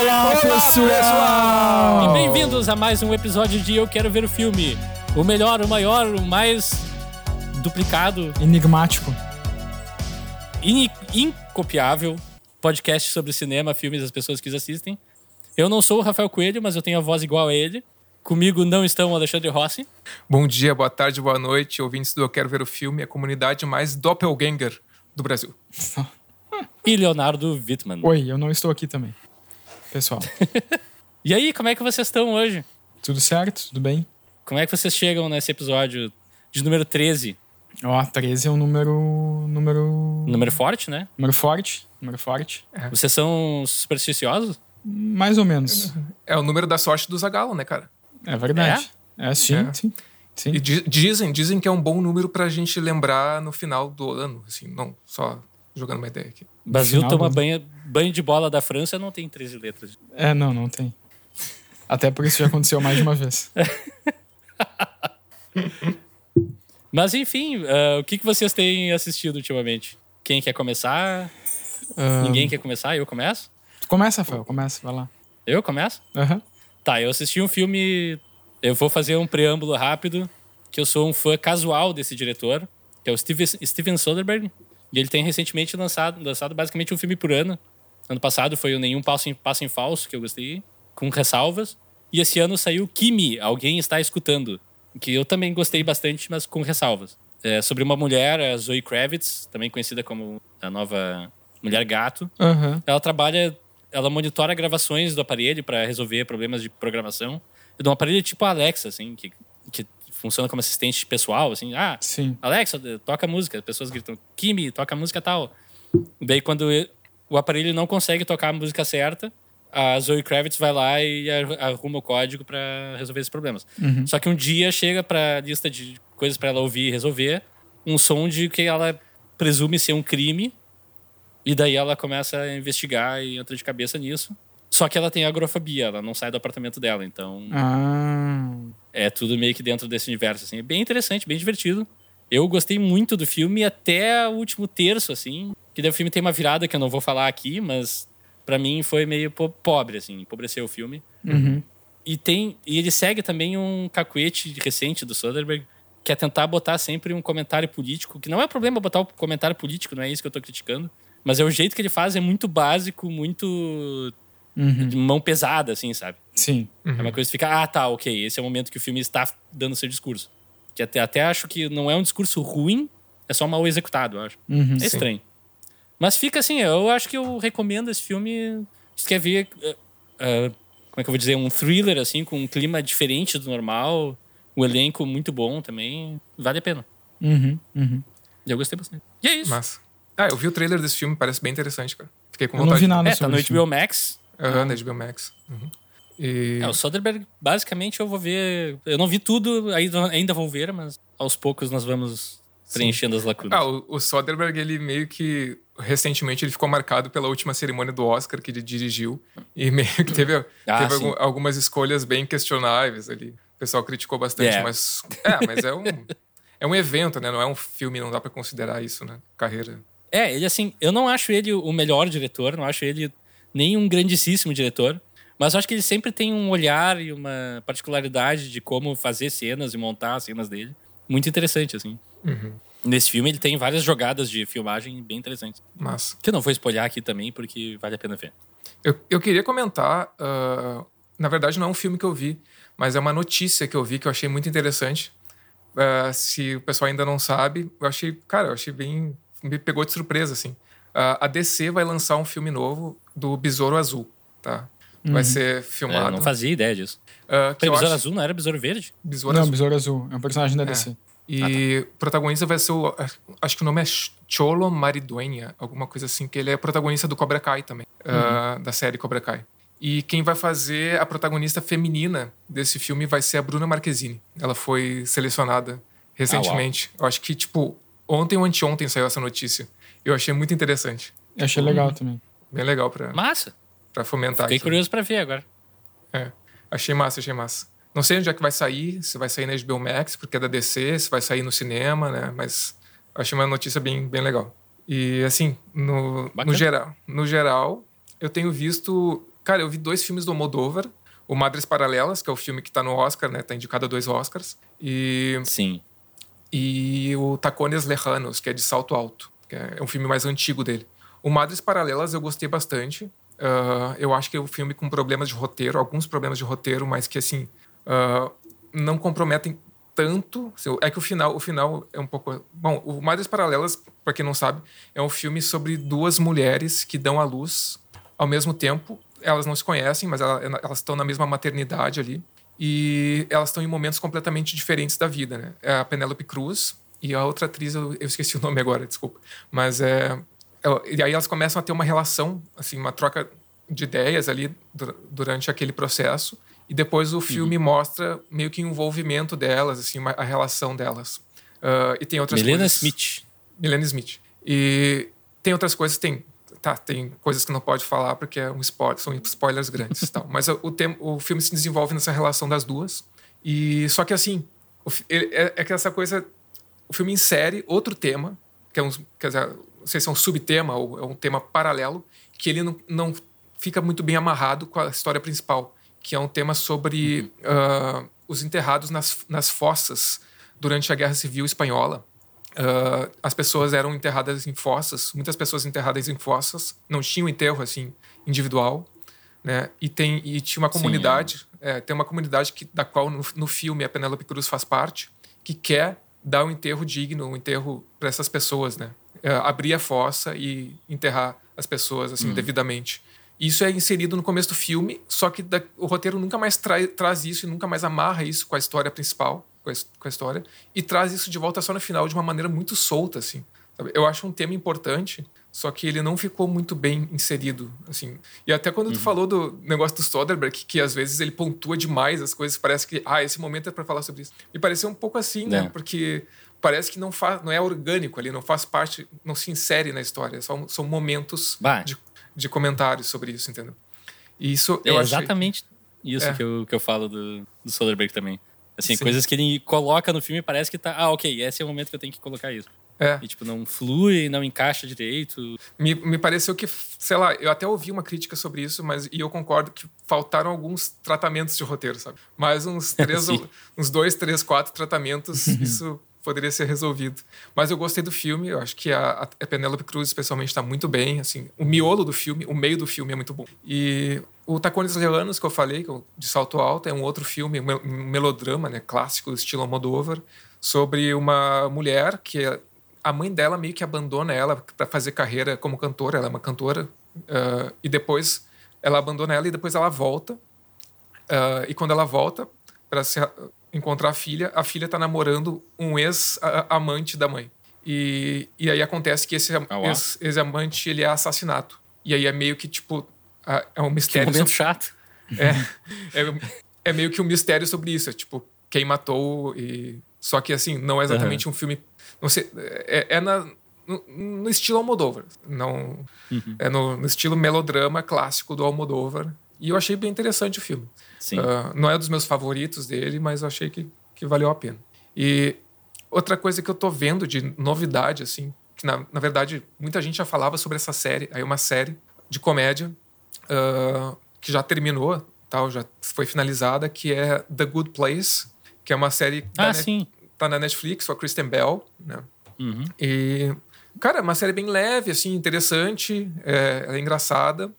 Olá, pessoal! E bem-vindos a mais um episódio de Eu Quero Ver o Filme. O melhor, o maior, o mais duplicado, Enigmático. in- incopiável podcast sobre cinema, filmes, as pessoas que os assistem. Eu não sou o Rafael Coelho, mas eu tenho a voz igual a ele. Comigo não estão o Alexandre Rossi. Bom dia, boa tarde, boa noite, ouvintes do Eu Quero Ver o Filme, a comunidade mais doppelganger do Brasil. E Leonardo Wittmann. Oi, eu não estou aqui também. Pessoal, E aí, como é que vocês estão hoje? tudo certo? Tudo bem? Como é que vocês chegam nesse episódio de número 13? Ó, 13 é um número. Número. Número forte, né? Número forte. Número forte. Vocês são supersticiosos? Mais ou menos. É o número da sorte do Zagalo, né, cara? É verdade. É, sim, É. sim. Sim. E di- dizem, dizem que é um bom número pra gente lembrar no final do ano, assim, não só jogando uma ideia aqui. O Brasil final toma do- banho, banho de bola da França, não tem 13 letras. É, não, não tem. Até porque isso já aconteceu mais de uma vez. Mas enfim, ah, o que, que vocês têm assistido ultimamente? Quem quer começar? Ah, Ninguém quer começar? Eu começo? Começa, Rafael, começa, vai lá. Eu começo? Aham. Tá, eu assisti um filme. Eu vou fazer um preâmbulo rápido, que eu sou um fã casual desse diretor, que é o Steven, Steven Soderbergh. E ele tem recentemente lançado, lançado basicamente um filme por ano. Ano passado foi o Nenhum Passo em, Passo em Falso, que eu gostei, com ressalvas. E esse ano saiu Kimi, Alguém Está Escutando, que eu também gostei bastante, mas com ressalvas. É sobre uma mulher, a Zoe Kravitz, também conhecida como a nova Mulher Gato, Aham. ela trabalha, ela monitora gravações do aparelho para resolver problemas de programação. De um aparelho tipo Alexa, assim, que funciona como assistente pessoal, assim. Ah, Sim. Alexa, toca música. As pessoas gritam, Kimi, toca música tal. Daí, quando o aparelho não consegue tocar a música certa, a Zoe Kravitz vai lá e ar- arruma o código para resolver esses problemas. Só que um dia chega para lista de coisas para ela ouvir e resolver um som de que ela presume ser um crime e daí ela começa a investigar e entra de cabeça nisso. Só que ela tem agrofobia, ela não sai do apartamento dela, então Ah. é tudo meio que dentro desse universo, assim. É bem interessante, bem divertido. Eu gostei muito do filme até o último terço, assim. Que daí o filme tem uma virada que eu não vou falar aqui, mas pra mim foi meio po- pobre, assim. Empobreceu o filme. Uhum. E tem e ele segue também um cacuete recente do Soderbergh, que é tentar botar sempre um comentário político, que não é problema botar o comentário político, não é isso que eu tô criticando. Mas é o jeito que ele faz, é muito básico, muito Uhum. de mão pesada, assim, sabe? Sim. É uma coisa que fica, ah, tá, ok, esse é o momento que o filme está dando seu discurso. Que até, até acho que não é um discurso ruim, é só mal executado, eu acho. Uhum. É estranho. Mas fica assim, eu acho que eu recomendo esse filme. Se quer ver, eh, eh, como é que eu vou dizer, um thriller, assim, com um clima diferente do normal, um elenco muito bom também, vale a pena. Uhum. Uhum. E eu gostei bastante. E é isso. Mas. Ah, eu vi o trailer desse filme, parece bem interessante, cara. Fiquei com Eu não vontade. vi nada é, tá no. HBO Max. Aham, na HBO Max. Uhum. E... É, o Soderbergh, basicamente, eu vou ver. Eu não vi tudo, ainda, vou ver, mas aos poucos nós vamos preenchendo as lacunas. Ah, o, o Soderbergh, ele meio que. Recentemente ele ficou marcado pela última cerimônia do Oscar que ele dirigiu. E meio que teve, Ah, teve sim. algum- algumas escolhas bem questionáveis ali. O pessoal criticou bastante, É. mas. É, mas é um. É um evento, né? Não é um filme, não dá pra considerar isso, né? Carreira. É, ele assim, eu não acho ele o melhor diretor, não acho ele nem um grandíssimo diretor, mas eu acho que ele sempre tem um olhar e uma particularidade de como fazer cenas e montar as cenas dele. Muito interessante, assim. Uhum. Nesse filme ele tem várias jogadas de filmagem bem interessantes. Mas. Que eu não vou espolhar aqui também, porque vale a pena ver. Eu, eu queria comentar. ah, na verdade, não é um filme que eu vi, mas é uma notícia que eu vi que eu achei muito interessante. Ah, se o pessoal ainda não sabe, eu achei. Cara, eu achei bem. Me pegou de surpresa, assim. Ah, a DC vai lançar um filme novo do Besouro Azul, tá? Vai ser É, filmado. eu não fazia ideia disso. ah, que Besouro acho- Azul não era Besouro Verde? Besouro Não, Azul. Besouro Azul. É um personagem da DC. E o protagonista vai ser o. Acho que o nome é Cholo Maridueña, alguma coisa assim, que ele é protagonista do Cobra Kai também, ah, da série Cobra Kai. E quem vai fazer a protagonista feminina desse filme vai ser a Bruna Marquezine. Ela foi selecionada recentemente. Eu acho que, tipo, ontem ou anteontem saiu essa notícia. Eu achei muito interessante. Eu achei legal também. Bem legal pra, Massa. pra fomentar Fiquei aqui. curioso pra ver agora. É. Achei massa, achei massa. Não sei onde é que vai sair, se vai sair na HBO Max, porque é da DC, se vai sair no cinema, né? Mas achei uma notícia bem, bem legal. E assim, no, Bacana. no geral, no geral, eu tenho visto. cara, eu vi dois filmes do Moldova. O Madres Paralelas, que é o filme que tá no Oscar, né? Tá indicado a dois Oscars. E, Sim. e o Tacones Lejanos, que é de Salto Alto. Que é um filme mais antigo dele. O Madres Paralelas eu gostei bastante. Ah, eu acho que é um filme com problemas de roteiro, alguns problemas de roteiro, mas que, assim, ah, não comprometem tanto. É que o final, o final é um pouco. Bom, o Madres Paralelas, para quem não sabe, é um filme sobre duas mulheres que dão à luz ao mesmo tempo. Elas não se conhecem, mas ela- elas estão na mesma maternidade ali. E elas estão em momentos completamente diferentes da vida, né? É a Penélope Cruz e a outra atriz, eu, eu esqueci o nome agora, desculpa. Mas é. E aí elas começam a ter uma relação, assim, uma troca de ideias ali dur- durante aquele processo. E depois o filme mostra meio que o envolvimento delas, assim, uma- a relação delas. Ah, e tem outras Milena coisas. Smith. Milena Smith. E tem outras coisas, tem. Tá, tem coisas que não pode falar porque é um spoiler, são spoilers grandes tal. Mas o, tem- o filme se desenvolve nessa relação das duas. E só que assim, o é, é que essa coisa. O filme insere outro tema, que é um. Quer dizer, sei se é um subtema ou é um tema paralelo, que ele não, não fica muito bem amarrado com a história principal, que é um tema sobre ah, os enterrados nas, nas fossas durante a Guerra Civil Espanhola. Ah, as pessoas eram enterradas em fossas, muitas pessoas enterradas em fossas, não tinham enterro assim individual, né? E tem e tinha uma Sim, comunidade, é, tem uma comunidade que da qual no, no filme a Penélope Cruz faz parte, que quer dar um enterro digno, um enterro para essas pessoas, né? É, abrir a fossa e enterrar as pessoas assim devidamente. Isso é inserido no começo do filme, só que da- o roteiro nunca mais trai- traz isso e nunca mais amarra isso com a história principal, com a, com a história, e traz isso de volta só no final de uma maneira muito solta, assim. sabe? Eu acho um tema importante, só que ele não ficou muito bem inserido, assim. E até quando tu falou do negócio do Soderbergh, que, que às vezes ele pontua demais as coisas, parece que, ah, esse momento é para falar sobre isso. Me pareceu um pouco assim, né? É. Porque parece que não, faz, não é orgânico ali, não faz parte, não se insere na história, são, são momentos de, de comentários sobre isso, entendeu? E isso É eu achei... exatamente isso É. que, eu, que eu falo do, do Soderbergh também. Assim, Sim. coisas que ele coloca no filme e parece que tá. Ah, ok, esse é o momento que eu tenho que colocar isso. É, E, tipo, não flui, não encaixa direito. me, me pareceu que, sei lá, eu até ouvi uma crítica sobre isso, mas e eu concordo que faltaram alguns tratamentos de roteiro, sabe? Mais uns três, Sim. ou- uns dois, três, quatro tratamentos, isso poderia ser resolvido. Mas eu gostei do filme, eu acho que a, a Penélope Cruz, especialmente, está muito bem, assim, o miolo do filme, o meio do filme é muito bom. E o Tacones Leanos, que eu falei, de Salto Alto, é um outro filme, um mel- melodrama, né, clássico, estilo Almodóvar, sobre uma mulher que é a mãe dela meio que abandona ela para fazer carreira como cantora. Ela é uma cantora. ah, e depois ela abandona ela e depois ela volta. Ah, e quando ela volta para encontrar a filha, a filha está namorando um ex-amante da mãe. E, e aí acontece que esse Ah, ex- ex-amante ele é assassinato. E aí é meio que tipo. É um Que mistério. momento sobre- chato. é, é, é meio que um mistério sobre isso. É tipo, quem matou e. Só que assim, não é exatamente um filme. Não sei. É, é na, no, no estilo Almodóvar. Não, É no, no estilo melodrama clássico do Almodóvar. E eu achei bem interessante o filme. Ah, não é dos meus favoritos dele, mas eu achei que, que valeu a pena. E outra coisa que eu tô vendo de novidade, assim, que na, na verdade muita gente já falava sobre essa série, aí uma série de comédia ah, que já terminou, tal, já foi finalizada, que é The Good Place, que é uma série da Ah, sim. tá na Netflix, com a Kristen Bell, né? Uhum. E, cara, é uma série bem leve, assim, interessante, é, é engraçada.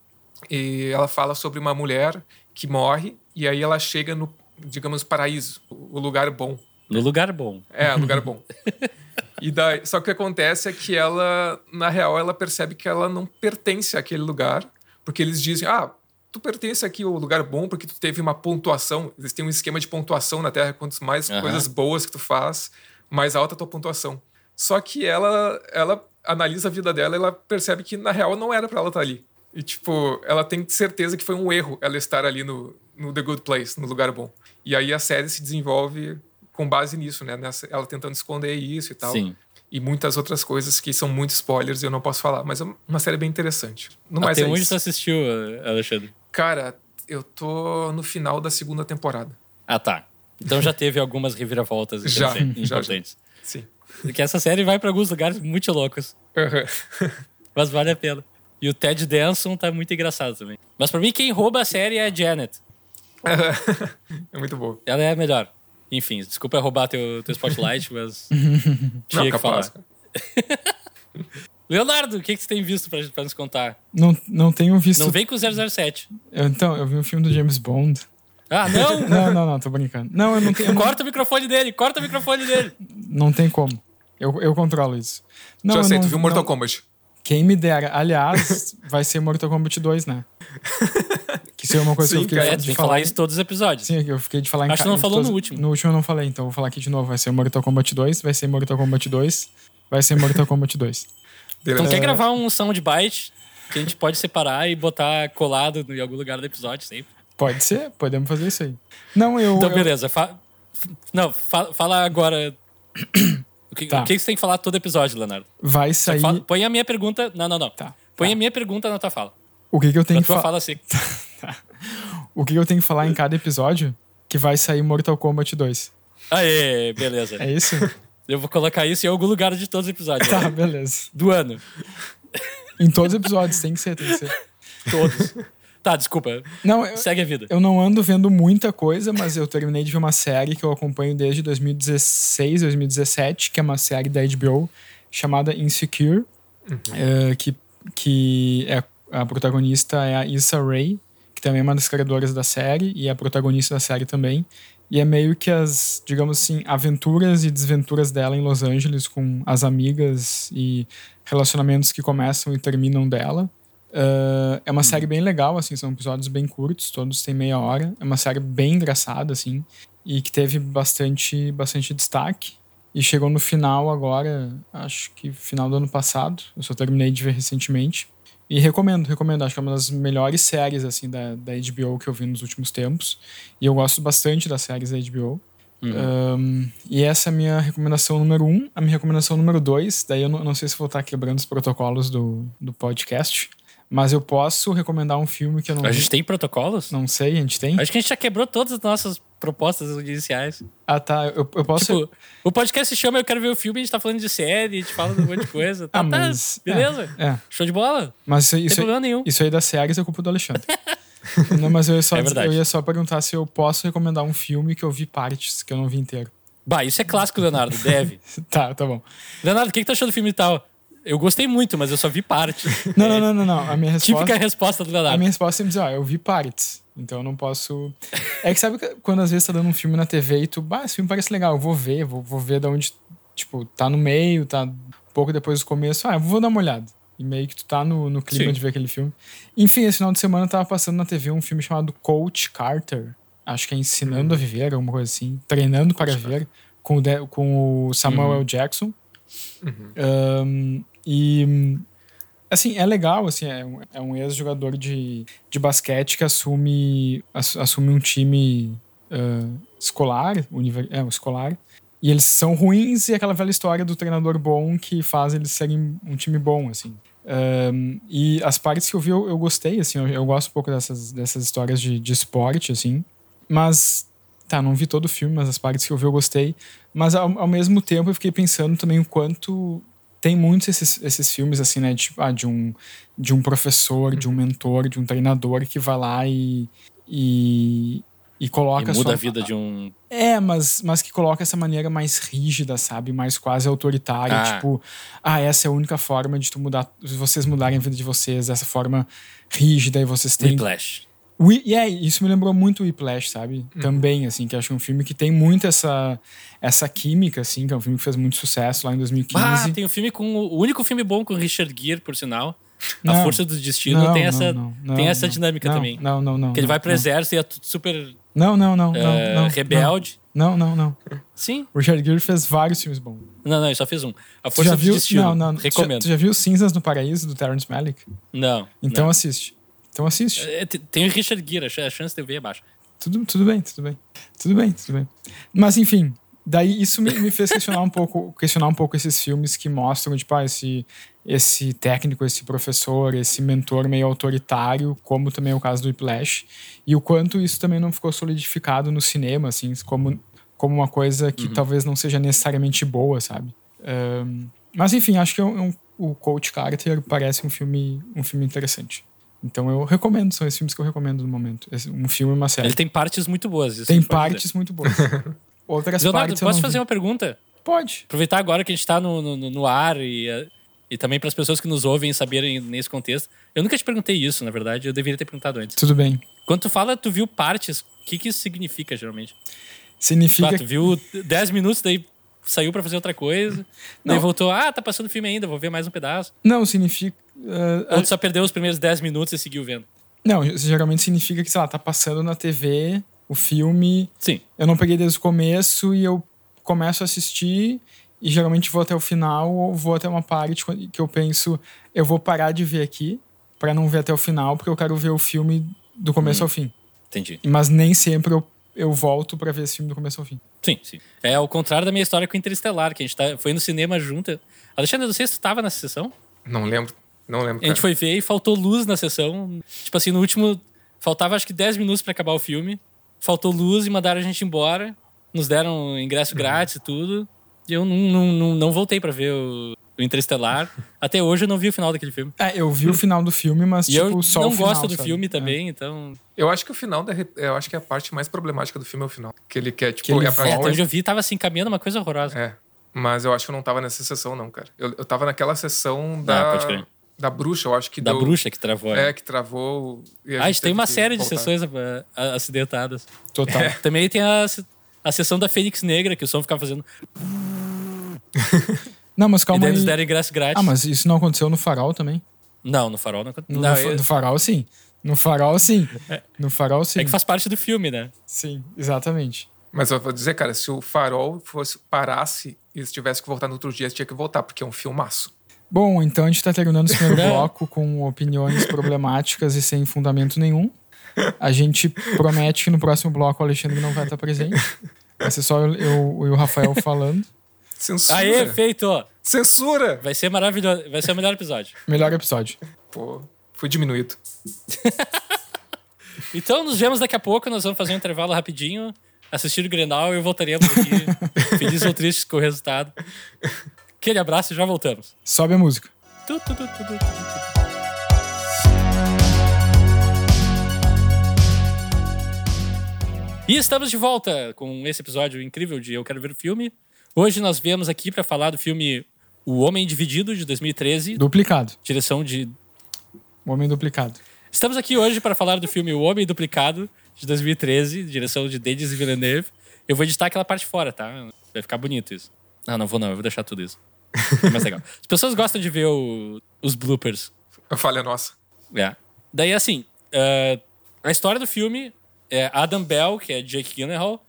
E ela fala sobre uma mulher que morre e aí ela chega no, digamos, paraíso, o lugar bom. No lugar bom. É, lugar bom. E daí, só que o que acontece é que ela, na real, ela percebe que ela não pertence àquele lugar, porque eles dizem, ah, tu pertence aqui ao lugar bom porque tu teve uma pontuação, eles têm um esquema de pontuação na Terra, quanto mais Aham. coisas boas que tu faz, mais alta a tua pontuação. Só que ela, ela analisa a vida dela e ela percebe que, na real, não era pra ela estar ali. E, tipo, ela tem certeza que foi um erro ela estar ali no, no The Good Place, no lugar bom. E aí a série se desenvolve com base nisso, né? Nessa, ela tentando esconder isso e tal. Sim. E muitas outras coisas que são muito spoilers e eu não posso falar. Mas é uma série bem interessante. No mais Até é onde isso. tu assistiu, Alexandre? Cara, eu tô no final da segunda temporada. Ah, tá. Então já teve algumas reviravoltas Já, interessantes- já, já. importantes. Sim. Porque essa série vai pra alguns lugares muito loucos. Uhum. Mas vale a pena. E o Ted Danson tá muito engraçado também. Mas pra mim, quem rouba a série é a Janet. é muito bom. Ela é a melhor. Enfim, desculpa roubar teu, teu spotlight, mas tinha Não, que capaz, falar. Leonardo, o que, que você tem visto pra, pra nos contar? Não, não tenho visto. Não vem com o 007. Eu- então, eu vi um filme do James Bond. Ah, não! Não, não, não, tô brincando. Não, eu não tenho. não- corta o microfone dele, corta o microfone dele. Não tem como. Eu, eu controlo isso. Não, Já eu sei, não- tu viu Mortal não- Kombat. Quem me dera. Aliás, vai ser Mortal Kombat 2, né? Que isso é uma coisa Sim, que eu fiquei cara. É, de tem falar. falar isso em todos os episódios. Sim, eu fiquei de falar em Acho que não falou todos- no último. No último eu não falei, então eu vou falar aqui de novo. Vai ser Mortal Kombat 2, vai ser Mortal Kombat 2, vai ser Mortal Kombat 2. Então quer gravar um soundbite que a gente pode separar e botar colado em algum lugar do episódio sempre. Pode ser, podemos fazer isso aí. Não, eu. Então, eu- beleza. Fa- Não, fa- fala agora. O que, Tá. o que você tem que falar todo episódio, Leonardo? vai sair. fala- põe a minha pergunta. Não, não, não. Tá. Põe tá. a minha pergunta na tua fala. O que, que eu tenho Na que tua falar? fala assim. O que, que eu tenho que falar em cada episódio? Que vai sair Mortal Kombat 2. Aê, beleza. É isso? Eu vou colocar isso em algum lugar de todos os episódios. tá, beleza. Do ano. Em todos os episódios, tem que ser, tem que ser. Todos. Tá, desculpa. Não, eu, Segue a vida. eu não ando vendo muita coisa, mas eu terminei de ver uma série que eu acompanho desde 2016, 2017, que é uma série da HBO chamada Insecure, eh, que, que é, a protagonista é a Issa Rae, que também é uma das criadoras da série e é a protagonista da série também. E é meio que as, digamos assim, aventuras e desventuras dela em Los Angeles com as amigas e relacionamentos que começam e terminam dela. Uh, é uma série bem legal, assim, são episódios bem curtos, todos têm meia hora. É uma série bem engraçada, assim, e que teve bastante, bastante destaque. E chegou no final agora, acho que final do ano passado. Eu só terminei de ver recentemente. E recomendo, recomendo. Acho que é uma das melhores séries, assim, da, da HBO que eu vi nos últimos tempos. E eu gosto bastante das séries da HBO. Um, e essa é a minha recomendação número um. A minha recomendação número dois, daí eu não, não sei se vou estar quebrando os protocolos do, do podcast, mas eu posso recomendar um filme que eu não A vi. gente tem protocolos? Não sei, a gente tem? Acho que a gente já quebrou todas as nossas propostas iniciais. Ah, tá. Eu, eu posso. Tipo, o podcast se chama Eu Quero Ver o Filme, a gente tá falando de série, a gente fala de um monte de coisa. Tá, Ah, tá, mas- beleza. É, é. Show de bola. Mas isso, isso, nenhum. isso aí das séries é culpa do Alexandre. não, mas eu ia, só, É eu ia só perguntar se eu posso recomendar um filme que eu vi partes, que eu não vi inteiro. Bah, isso é clássico, Leonardo. Deve. Tá, tá bom. Leonardo, o que, que tu achou do filme tal? Eu gostei muito, mas eu só vi parte. Não, não, não, não, não. A minha resposta. Típica resposta do A Leonardo. minha resposta é dizer, ó, eu vi partes. Então eu não posso. É que sabe quando às vezes tá dando um filme na TV e tu, bah, esse filme parece legal, eu vou ver, vou, vou ver de onde, tipo, tá no meio, tá um pouco depois do começo, ah, eu vou dar uma olhada. E meio que tu tá no, no clima Sim. de ver aquele filme. Enfim, esse final de semana tava passando na TV um filme chamado Coach Carter. Acho que é Ensinando a Viver, alguma coisa assim. Treinando para Ver, com o, com o Samuel L. Jackson. Um, e assim, é legal, assim, é um, é um ex-jogador de, de basquete que assume, ass- assume um time ah, escolar, univer, é, um escolar, e eles são ruins e aquela velha história do treinador bom que faz eles serem um time bom, assim. Um, e as partes que eu vi eu, eu gostei, assim, eu, eu gosto um pouco dessas, dessas histórias de, de esporte, assim, mas, tá, não vi todo o filme, mas as partes que eu vi eu gostei, mas ao, ao mesmo tempo eu fiquei pensando também o quanto tem muitos esses, esses filmes assim, né? Tipo, ah, de um de um professor, de um mentor, de um treinador que vai lá e e, e coloca E muda sua- a vida de um. é, mas, mas que coloca essa maneira mais rígida, sabe? Mais quase autoritária. Ah. Tipo, ah, essa é a única forma de tu mudar, de vocês mudarem a vida de vocês, dessa forma rígida e vocês têm. Whiplash. E é, isso me lembrou muito o Whiplash, sabe? Também, assim, que acho um filme que tem muito essa, essa química, assim, que é um filme que fez muito sucesso lá em 2015. Ah, tem um filme com. O único filme bom com Richard Gere, por sinal. A Não. Força do Destino tem essa, não, não, tem essa não. dinâmica Não, também. Não, não, não. que ele não, vai pro não. exército e é tudo super Não, não, não, não, não. rebelde. Não, não, não. Sim. O Richard Gere fez vários filmes bons. Não, não, ele só fez um. A Força do viu? Destino. Não, não. Tu já, Recomendo. tu já viu Cinzas no Paraíso, do Terrence Malick? Não. Então não. assiste. Então assiste. É, te- Tem o Richard Gere, a chance de eu ver é baixa. Tudo, tudo bem, tudo bem. Tudo bem, tudo bem. Mas enfim, daí isso me, me fez questionar um pouco, questionar um pouco esses filmes que mostram, tipo, ah, esse, esse técnico, esse professor, esse mentor meio autoritário, como também é o caso do Whiplash, e o quanto isso também não ficou solidificado no cinema, assim, como, como uma coisa que talvez não seja necessariamente boa, sabe? Ahn, mas enfim, acho que um- é um- o Coach Carter parece um filme, um filme interessante. Então eu recomendo, são esses filmes que eu recomendo no momento. Um filme e uma série. Ele tem partes muito boas. Tem partes muito boas. Outras Leonardo, partes. posso fazer uma pergunta? Pode. Aproveitar agora que a gente tá no, no, no ar e, e também para as pessoas que nos ouvem saberem nesse contexto. Eu nunca te perguntei isso, na verdade, eu deveria ter perguntado antes. Tudo bem. Quando tu fala, tu viu partes, o que, que isso significa geralmente? Significa. Ah, tu viu 10 minutos, daí saiu para fazer outra coisa, Não. daí voltou, ah, tá passando filme ainda, vou ver mais um pedaço. Não, significa. Uh, Ou tu só perdeu os primeiros 10 minutos e seguiu vendo? Não, geralmente significa que, sei lá, tá passando na TV o filme. Sim. Eu não peguei desde o começo e eu começo a assistir e geralmente vou até o final ou vou até uma parte que eu penso, eu vou parar de ver aqui para não ver até o final, porque eu quero ver o filme do começo hum, ao fim. Entendi. Mas nem sempre eu, eu volto para ver esse filme do começo ao fim. Sim, sim. É ao contrário da minha história com Interestelar, que a gente tá, foi no cinema junto. Alexandre, não sei se tu tava nessa sessão. Não lembro. Não lembro. Cara. A gente foi ver e faltou luz na sessão. Tipo assim, no último. Faltava acho que 10 minutos para acabar o filme. Faltou luz e mandaram a gente embora. Nos deram ingresso uhum. grátis e tudo. E eu não, não, não, não voltei para ver o, o Interestelar. Até hoje eu não vi o final daquele filme. É, eu vi o final do filme, mas e tipo, eu só não o final, gosto do sabe? filme É. também, então. Eu acho que o final da, eu acho que a parte mais problemática do filme é o final, que ele quer tipo Que ele é É, até onde eu vi, tava assim, caminhando uma coisa horrorosa. É. Mas eu acho que eu não tava nessa sessão, não, cara. Eu, eu tava naquela sessão Ah, da. pode crer. Da bruxa, eu acho que Da deu- bruxa que travou. É, né? que travou. e Ah, a gente tem uma série de voltar. sessões ah, ah, acidentadas. Total. Também tem a, a sessão da Fênix Negra, que o som ficava fazendo. Não, mas e calma daí aí. eles deram ingresso grátis. Ah, mas isso não aconteceu no Farol também? Não, no farol não No, Não, no, fa- eu- no Farol, sim. No Farol, sim. No Farol, sim. É que faz parte do filme, né? Sim, exatamente. Mas eu vou dizer, cara, se o farol fosse parasse e eles tivessem que voltar no outro dia, eles tinham que voltar, porque é um filmaço. Bom, então a gente tá terminando esse primeiro bloco com opiniões problemáticas e sem fundamento nenhum. A gente promete que no próximo bloco o Alexandre não vai estar presente. Vai ser só eu, eu e o Rafael falando. Censura! Aê, feito! Censura! Vai ser maravilhoso. Vai ser o melhor episódio. Melhor episódio. Pô, fui diminuído. Então, nos vemos daqui a pouco. Nós vamos fazer um intervalo rapidinho, assistir o Grenal e eu voltaremos aqui, felizes ou tristes com o resultado. Aquele abraço e já voltamos. Sobe a música. Tu, tu, tu. E estamos de volta com esse episódio incrível de Eu Quero Ver o Filme. Hoje nós viemos aqui para falar do filme O Homem Dividido, de 2013, Duplicado. direção de O Homem Duplicado. Estamos aqui hoje para falar do filme O Homem Duplicado, de 2013, direção de Denis Villeneuve. Eu vou editar aquela parte fora, tá? Vai ficar bonito isso. Não, não vou não, eu vou deixar tudo isso. É mais legal. As pessoas gostam de ver o- os bloopers. A falha nossa. É. Daí, assim, eh, a história do filme é Adam Bell, que é Jake Gyllenhaal,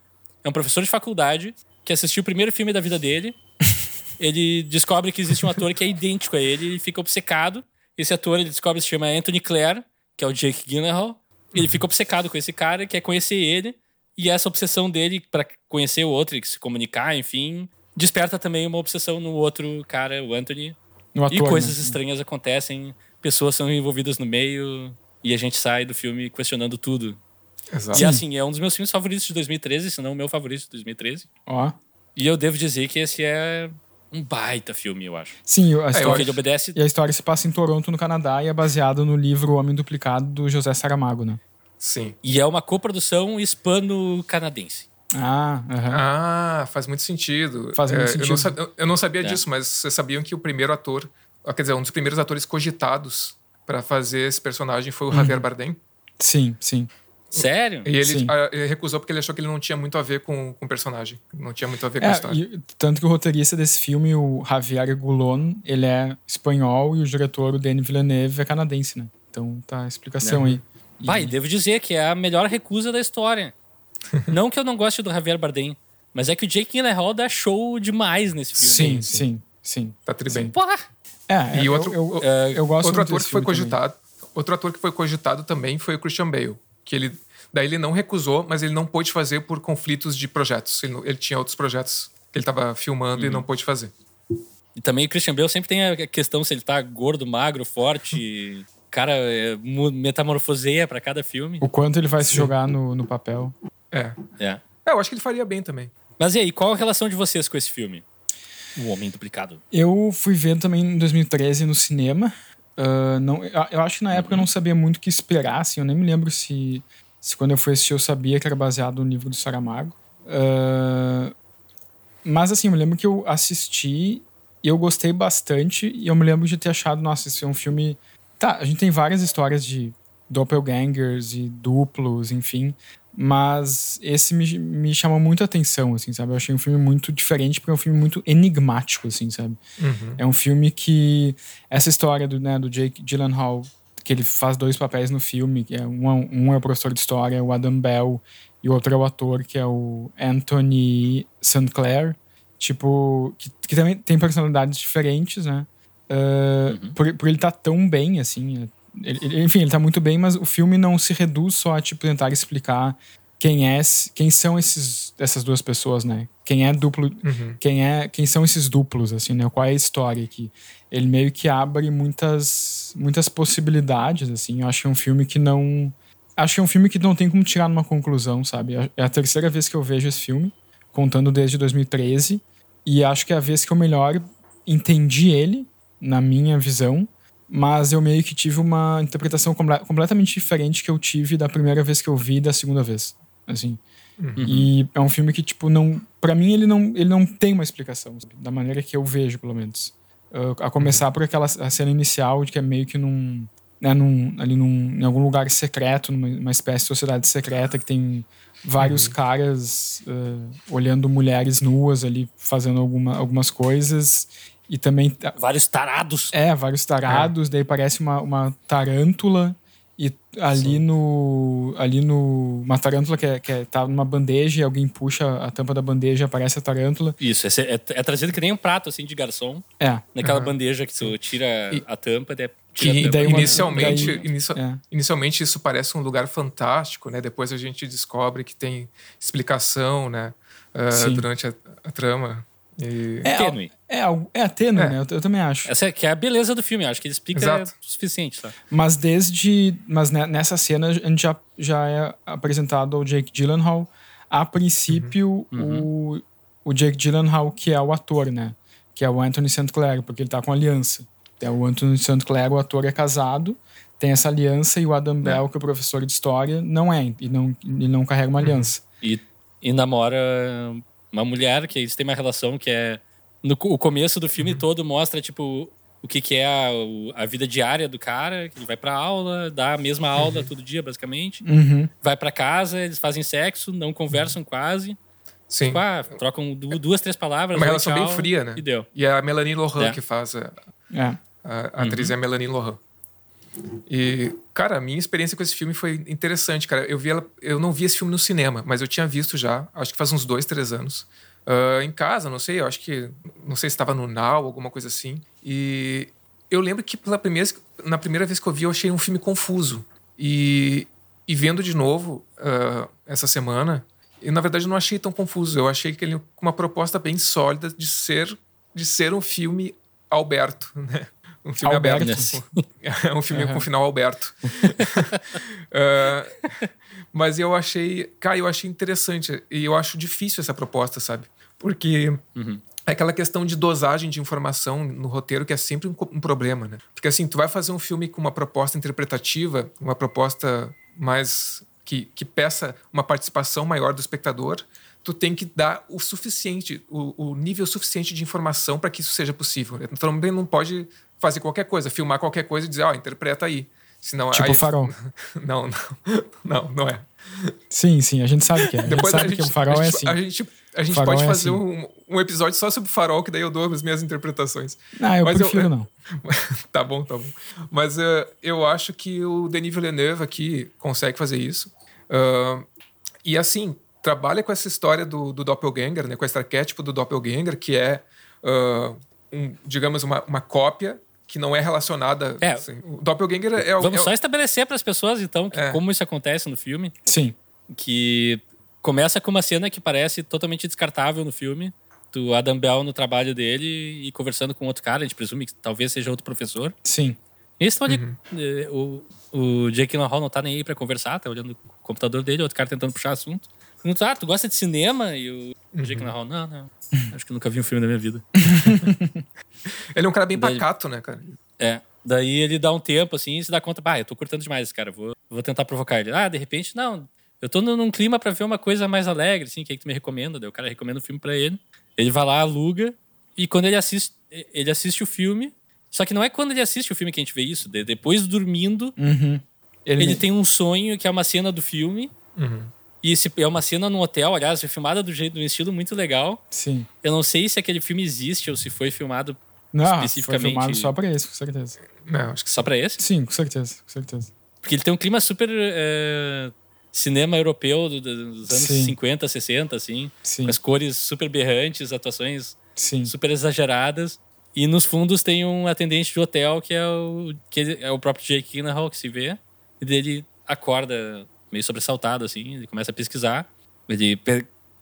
é um professor de faculdade que assistiu o primeiro filme da vida dele. ele descobre que existe um ator que é idêntico a ele e fica obcecado. Esse ator, ele descobre que se chama Anthony Clare, que é o Jake Gyllenhaal. Ele fica obcecado com esse cara, quer conhecer ele. E essa obsessão dele pra conhecer o outro e se comunicar, enfim, desperta também uma obsessão no outro cara, o Anthony. No ator, E coisas né? estranhas acontecem, pessoas são envolvidas no meio, e a gente sai do filme questionando tudo. Exato. E assim, é um dos meus filmes favoritos de 2013, se não o meu favorito de 2013. Ó. E eu devo dizer que esse é um baita filme, eu acho. Sim, a eu história, Porque ele obedece. e a história se passa em Toronto, no Canadá, e é baseado no livro O Homem Duplicado, do José Saramago, né? Sim. E é uma coprodução hispano-canadense. Ah, aham. Ah, faz muito sentido. Faz muito É, sentido. Eu não, sa- eu- não sabia É. disso, mas vocês sabiam que o primeiro ator, ah, quer dizer, um dos primeiros atores cogitados pra fazer esse personagem foi o Uhum. Javier Bardem. Sim, sim. Sério? E ele, ah, ele recusou porque ele achou que ele não tinha muito a ver com, com o personagem. Não tinha muito a ver com a É, história. e, tanto que o roteirista desse filme, o Javier Goulon, ele é espanhol e o diretor, o Denis Villeneuve, é canadense, né? Então tá a explicação Uhum. aí. E- Vai, devo dizer que é a melhor recusa da história. não que eu não goste do Javier Bardem, mas é que o Jake Gyllenhaal dá show demais nesse filme. Sim, sim, sim. Tá tudo bem. Porra! É, E eu, outro- eu, eu, é, eu gosto Outro ator que foi filme também. cogitado, outro ator que foi cogitado também foi o Christian Bale, que ele daí ele não recusou, mas ele não pôde fazer por conflitos de projetos. Ele, ele tinha outros projetos que ele estava filmando e Uhum. não pôde fazer. E também o Christian Bale sempre tem a questão se ele tá gordo, magro, forte. cara é, metamorfoseia pra cada filme. O quanto ele vai se jogar no, no papel. É. É. É, eu acho que ele faria bem também. Mas e aí, qual a relação de vocês com esse filme? O Homem Duplicado. Eu fui ver também em 2013 no cinema. Uh, não, eu, acho que na época eu não sabia muito o que esperar, assim, eu nem me lembro se, se quando eu fui assistir eu sabia que era baseado no livro do Saramago. Uh, mas assim, eu me lembro que eu assisti e eu gostei bastante e eu me lembro de ter achado, nossa, esse é um filme... Tá, a gente tem várias histórias de doppelgangers e duplos, enfim, mas esse me, me chamou muito a atenção, assim, sabe? Eu achei um filme muito diferente, porque é um filme muito enigmático, assim, sabe? Uhum. É um filme que... Essa história do, né, do Jake Gyllenhaal, que ele faz dois papéis no filme, que é um, um é o professor de história, o Adam Bell, e o outro é o ator, que é o Anthony St. Clair, tipo, que, que também tem personalidades diferentes, né? Uh, uhum. por, por ele estar tá tão bem, assim, ele, enfim, ele tá muito bem, mas o filme não se reduz só a tipo, tentar explicar quem é, quem são esses, essas duas pessoas, né? Quem é duplo, uhum. quem é, quem são esses duplos, assim, né? Qual é a história aqui? Ele meio que abre muitas, muitas possibilidades, assim. Eu acho que é um filme que não, acho que é um filme que não tem como tirar uma conclusão, sabe? É a terceira vez que eu vejo esse filme, contando desde 2013, e acho que é a vez que eu melhor entendi ele, na minha visão, mas eu meio que tive uma interpretação completamente diferente que eu tive da primeira vez que eu vi e da segunda vez, assim. Uhum. E é um filme que tipo não, para mim ele não, ele não tem uma explicação, sabe? da maneira que eu vejo, pelo menos. Uh, a começar uhum. por aquela cena inicial de que é meio que num, né, num, ali num, em algum lugar secreto, numa espécie de sociedade secreta que tem vários uhum. caras uh, olhando mulheres nuas ali fazendo alguma, algumas coisas e também. Vários tarados. É, vários tarados. É. Daí parece uma, uma tarântula. E ali Sim. no. Ali no. Uma tarântula que, é, que é, tá numa bandeja e alguém puxa a tampa da bandeja aparece a tarântula. Isso, é, é, é trazido que nem um prato assim de garçom. É. Naquela uhum. bandeja que tu tira e, a tampa, daí que daí uma, inicialmente, daí, inicio, é. inicialmente isso parece um lugar fantástico, né? Depois a gente descobre que tem explicação, né? Uh, durante a, a, trama. E... É, tênue. É, é, é tênue, é. né? Eu, eu, também acho. Essa é, que é a beleza do filme, acho que ele explica Exato. o suficiente, tá? Mas desde. Mas nessa cena a gente já, já é apresentado ao Jake Gyllenhaal. A princípio, uhum. o, o Jake Gyllenhaal, que é o ator, né? Que é o Anthony St. Clair, porque ele tá com aliança. É o Anthony St. Clair, o ator, é casado, tem essa aliança, e o Adam é. Bell, que é o professor de história, não é. E não, ele não carrega uma uhum. aliança. E, e namora uma mulher que eles têm uma relação que é no o começo do filme uhum. todo mostra tipo o que, que é a, a, vida diária do cara, que ele vai pra aula, dá a mesma aula uhum. todo dia, basicamente. Uhum. Vai para casa, eles fazem sexo, não conversam uhum. quase. Sim. Tipo, ah, trocam duas, três palavras. Uma relação tchau, bem fria, né? E deu. E é a Melanie Lohan é. que faz. A, é. a, a atriz uhum. é a Melanie Lohan. E, cara, a minha experiência com esse filme foi interessante, cara. Eu vi ela, eu não vi esse filme no cinema, mas eu tinha visto já, acho que faz uns dois, três anos. Uh, em casa, não sei, eu acho que. Não sei se estava no Now, alguma coisa assim. E eu lembro que pela primeira, na primeira vez que eu vi, eu achei um filme confuso. E, e vendo de novo uh, essa semana, eu na verdade não achei tão confuso. Eu achei que ele com uma proposta bem sólida de ser, de ser um filme Alberto, né? Um filme Alberto. aberto. É um filme uhum. com final Alberto. uh, mas eu achei. Cara, eu achei interessante. E eu acho difícil essa proposta, sabe? Porque. Uhum. É aquela questão de dosagem de informação no roteiro que é sempre um, um, problema, né? Porque assim, tu vai fazer um filme com uma proposta interpretativa, uma proposta mais que, que peça uma participação maior do espectador, tu tem que dar o suficiente, o, o nível suficiente de informação para que isso seja possível. Então também não pode fazer qualquer coisa, filmar qualquer coisa e dizer, ó, oh, interpreta aí. Senão, tipo aí, farol. Não, não, não, não é. Sim, sim, a gente sabe que é. A Depois gente sabe a gente, que o farol a é gente, é assim. A gente, a gente pode é fazer assim. um, um, episódio só sobre farol, que daí eu dou as minhas interpretações. Não, eu Mas prefiro eu, não. tá bom, tá bom. Mas uh, eu acho que o Denis Villeneuve aqui consegue fazer isso. Uh, e assim, trabalha com essa história do, do doppelganger, né, com esse arquétipo do doppelganger, que é, uh, um, digamos, uma, uma cópia que não é relacionada. É. Assim, o doppelganger é. Vamos é, só estabelecer para as pessoas, então, que, é. como isso acontece no filme. Sim. Que começa com uma cena que parece totalmente descartável no filme. Do Adam Bell no trabalho dele e conversando com outro cara, a gente presume que talvez seja outro professor. Sim. E eles estão ali. Uhum. Eh, o, o Jake Hall não tá nem aí pra conversar, tá olhando o computador dele, outro cara tentando puxar assunto. Pergunta, ah, tu gosta de cinema? E o, Uhum. Jake Gyllenhaal, não, não. Acho que nunca vi um filme da minha vida. ele é um cara bem Daí- pacato, né, cara? É. Daí ele dá um tempo assim e se dá conta, bah, eu tô curtando demais esse cara, vou, vou tentar provocar ele. Ah, de repente, não. Eu tô num clima pra ver uma coisa mais alegre, assim, que é que tu me recomenda? Daí o cara recomenda o filme pra ele. Ele vai lá, aluga, e quando ele assiste, ele assiste o filme. Só que não é quando ele assiste o filme que a gente vê isso. de- Depois, dormindo, Uhum. Ele, ele tem um sonho que é uma cena do filme. Uhum. E esse é uma cena num hotel, aliás, é filmada do jeito, de um estilo muito legal. Sim. Eu não sei se aquele filme existe ou se foi filmado Não, foi Especificamente- filmado só pra isso, com certeza. Não, acho que só pra esse. Sim, com certeza, com certeza. Porque ele tem um clima super é, cinema europeu do- do- dos anos Sim. 50, 60, assim. Sim, Com as cores super berrantes, atuações sim. super exageradas. E nos fundos tem um atendente de hotel que é o, que é o próprio Jake Gyllenhaal que se vê. E dele acorda meio sobressaltado, assim. Ele começa a pesquisar. Ele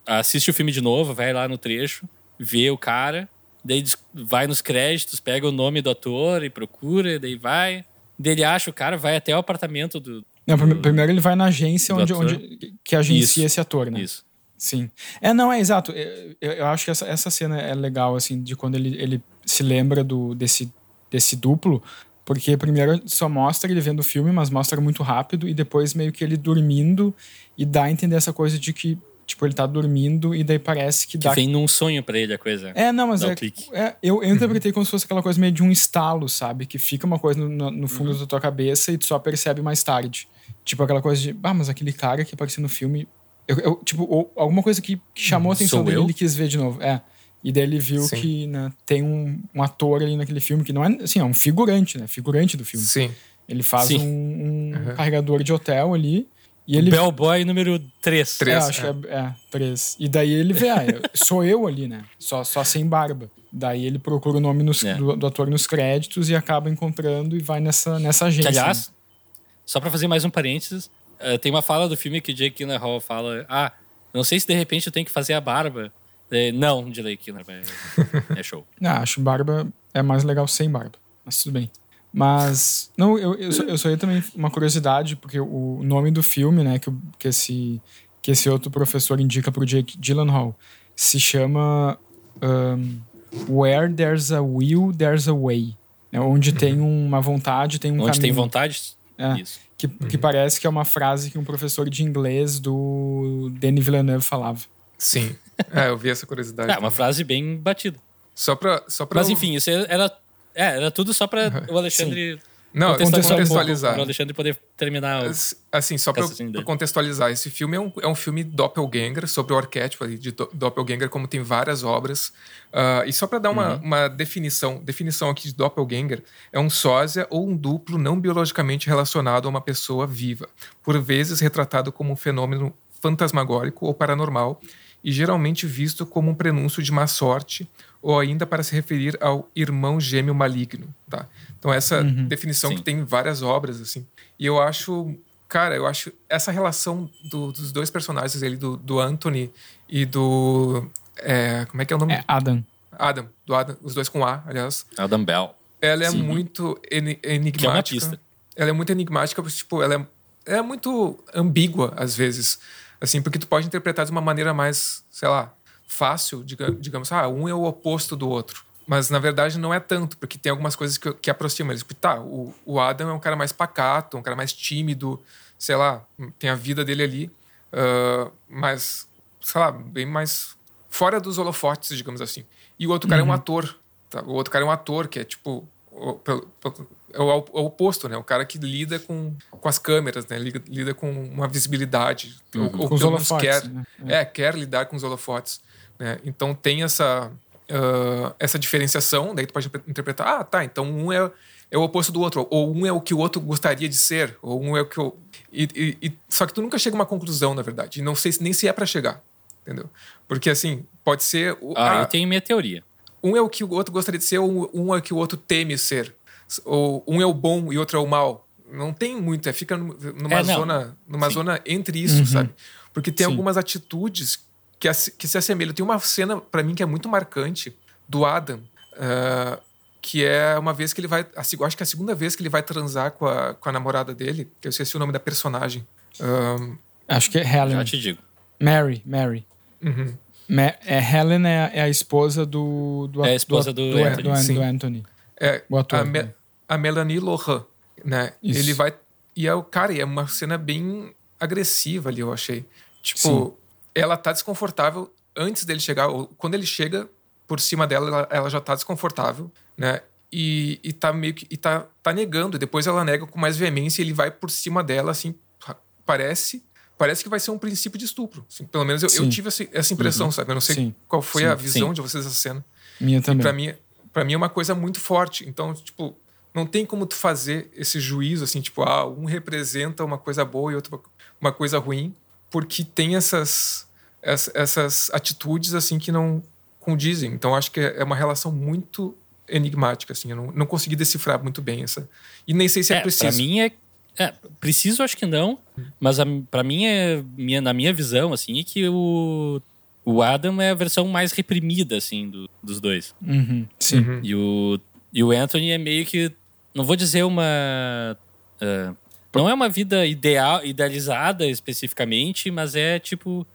assiste o filme de novo, vai lá no trecho, vê o cara. Daí vai nos créditos, pega o nome do ator e procura. Daí vai. Daí ele acha o cara, vai até o apartamento do... Não, prime- primeiro ele vai na agência onde, onde que agencia Isso. esse ator, né? Isso. Sim. É, não, é exato. Eu, eu- eu acho que essa, essa cena é legal, assim, de quando ele, ele se lembra do, desse, desse duplo, porque primeiro só mostra ele vendo o filme, mas mostra muito rápido, e depois meio que ele dormindo, e dá a entender essa coisa de que, tipo, ele tá dormindo, e daí parece que, Que dá. vem num sonho pra ele a coisa. É, não, mas é, é, eu, eu interpretei como se fosse aquela coisa meio de um estalo, sabe? Que fica uma coisa no, no- fundo Uhum. da tua cabeça e tu só percebe mais tarde. Tipo aquela coisa de, ah, mas aquele cara que apareceu no filme. Eu, eu- tipo, alguma coisa que, que chamou a atenção Sou dele eu? ele quis ver de novo. É. E daí ele viu Sim. que né, tem um, um ator ali naquele filme que não é, assim, é um figurante, né? Figurante do filme. Sim. Ele faz Sim. um, um Uhum. carregador de hotel ali. E ele Bellboy número 3. Três. é, acho é. que é, é, três. E daí ele vê, ah, sou eu ali, né? Só, só sem barba. Daí ele procura o nome nos- É. do, do ator nos créditos e acaba encontrando e vai nessa, nessa Que, agência. aliás, só pra fazer mais um parênteses, eh, tem uma fala do filme que o Jake Gyllenhaal fala: Ah, não sei se de repente eu tenho que fazer a barba. Eh, não, Jake Gyllenhaal, é, é show. né? Ah, acho barba é mais legal sem barba. Mas tudo bem. Mas, não, eu, eu, só, eu só ia também uma curiosidade, porque o nome do filme, né, que, que, esse, que esse outro professor indica pro Jake Gyllenhaal se chama um, Where There's a Will, There's a Way. né, onde tem uma vontade, tem um Uhum. Onde caminho. tem vontade, É. isso. Que, que parece que é uma frase que um professor de inglês do Denis Villeneuve falava. Sim. É, eu vi essa curiosidade. É, uma frase bem batida. Só pra. Só pra Mas enfim, isso era, é, era tudo só pra o Alexandre Não, contextualizar. contextualizar. Para o Alexandre poder terminar. o- Assim, só dele. contextualizar, esse filme é um, é um filme doppelganger, sobre o arquétipo ali de do- doppelganger, como tem várias obras. Ah, e só pra dar uma, uma definição, definição aqui de doppelganger, é um sósia ou um duplo não biologicamente relacionado a uma pessoa viva, por vezes retratado como um fenômeno fantasmagórico ou paranormal, e geralmente visto como um prenúncio de má sorte, ou ainda para se referir ao irmão gêmeo maligno. Tá? Então, essa definição Sim. que tem várias obras, assim. E eu acho, cara, eu acho essa relação do- dos dois personagens ali, do, do Anthony e do. é, como é que é o nome? É Adam. Adam, do Adam, os dois com A, aliás. Adam Bell. Ela é Sim. muito eni- enigmática. Que é uma pista. Ela é muito enigmática, porque, tipo, ela é, é muito ambígua às vezes. Assim, porque tu pode interpretar de uma maneira mais, sei lá, fácil, diga- digamos, ah, um é o oposto do outro. Mas na verdade não é tanto, porque tem algumas coisas que, que aproximam eles. Tipo, tá, o, o Adam é um cara mais pacato, um cara mais tímido, sei lá, tem a vida dele ali, ah, mas, sei lá, bem mais fora dos holofotes, digamos assim. E o outro cara é um ator, tá? O outro cara é um ator que é tipo o, pelo- pelo- é o, op- o oposto, né? O cara que lida com, com as câmeras, né? Lida, lida com uma visibilidade. Ou, ou Com os holofotes, quer, né? é, quer lidar com os holofotes. Né? Então tem essa, ah, essa diferenciação, daí tu pode interpretar, ah, tá, então um é, é o oposto do outro, ou um é o que o outro gostaria de ser, ou um é o que o... E, e- e- só que tu nunca chega a uma conclusão, na verdade, e não sei se- nem se é pra chegar, entendeu? Porque assim, pode ser... o- Ah, ah, eu tenho minha teoria. um é o que o outro gostaria de ser, ou um é o que o outro teme ser. Ou um é o bom e outro é o mal. Não tem muito, é, fica num- numa, É, zona, numa Sim. zona entre isso, sabe? Porque tem Sim. algumas atitudes que, que se assemelham. Tem uma cena, pra mim, que é muito marcante do Adam, ah, que é uma vez que ele vai. a acho que é a segunda vez que ele vai transar com a, com a namorada dele, que eu esqueci o nome da personagem. Ah, Acho que é Já Helen. te digo. Mary, Mary. Uhum. Me- é, Helen é, é a esposa do. do É a esposa do do, Anthony, do, sim. do Anthony. É, O ator, a, né? A Melanie Lohan, né? Isso. Ele vai. E é o cara, e é uma cena bem agressiva ali, eu achei. Tipo, Sim. ela tá desconfortável antes dele chegar. ou Quando ele chega por cima dela, ela, ela já tá desconfortável, né? E, e tá meio que. E tá, tá negando. Depois ela nega com mais veemência e ele vai por cima dela, assim. pa- Parece. Parece que vai ser um princípio de estupro. Assim, pelo menos eu, eu tive essa, essa impressão, sabe? Eu não sei Sim. qual foi Sim. a visão de vocês dessa cena. Minha também. Pra mim, pra mim é uma coisa muito forte. Então, tipo, não tem como tu fazer esse juízo assim, tipo, ah, um representa uma coisa boa e outro uma coisa ruim, porque tem essas ess- essas atitudes assim que não condizem. Então, acho que é uma relação muito enigmática assim. Eu não, não consegui decifrar muito bem essa. E nem sei se é, É, preciso. pra mim é, é. Preciso, acho que não. Mas a, pra mim, é, minha, na minha visão, assim, é que o, o Adam é a versão mais reprimida, assim, do- dos dois. Uhum, sim. Uhum. E o, e o Anthony é meio que. Não vou dizer uma. ah, não é uma vida ideal, idealizada especificamente, mas é tipo.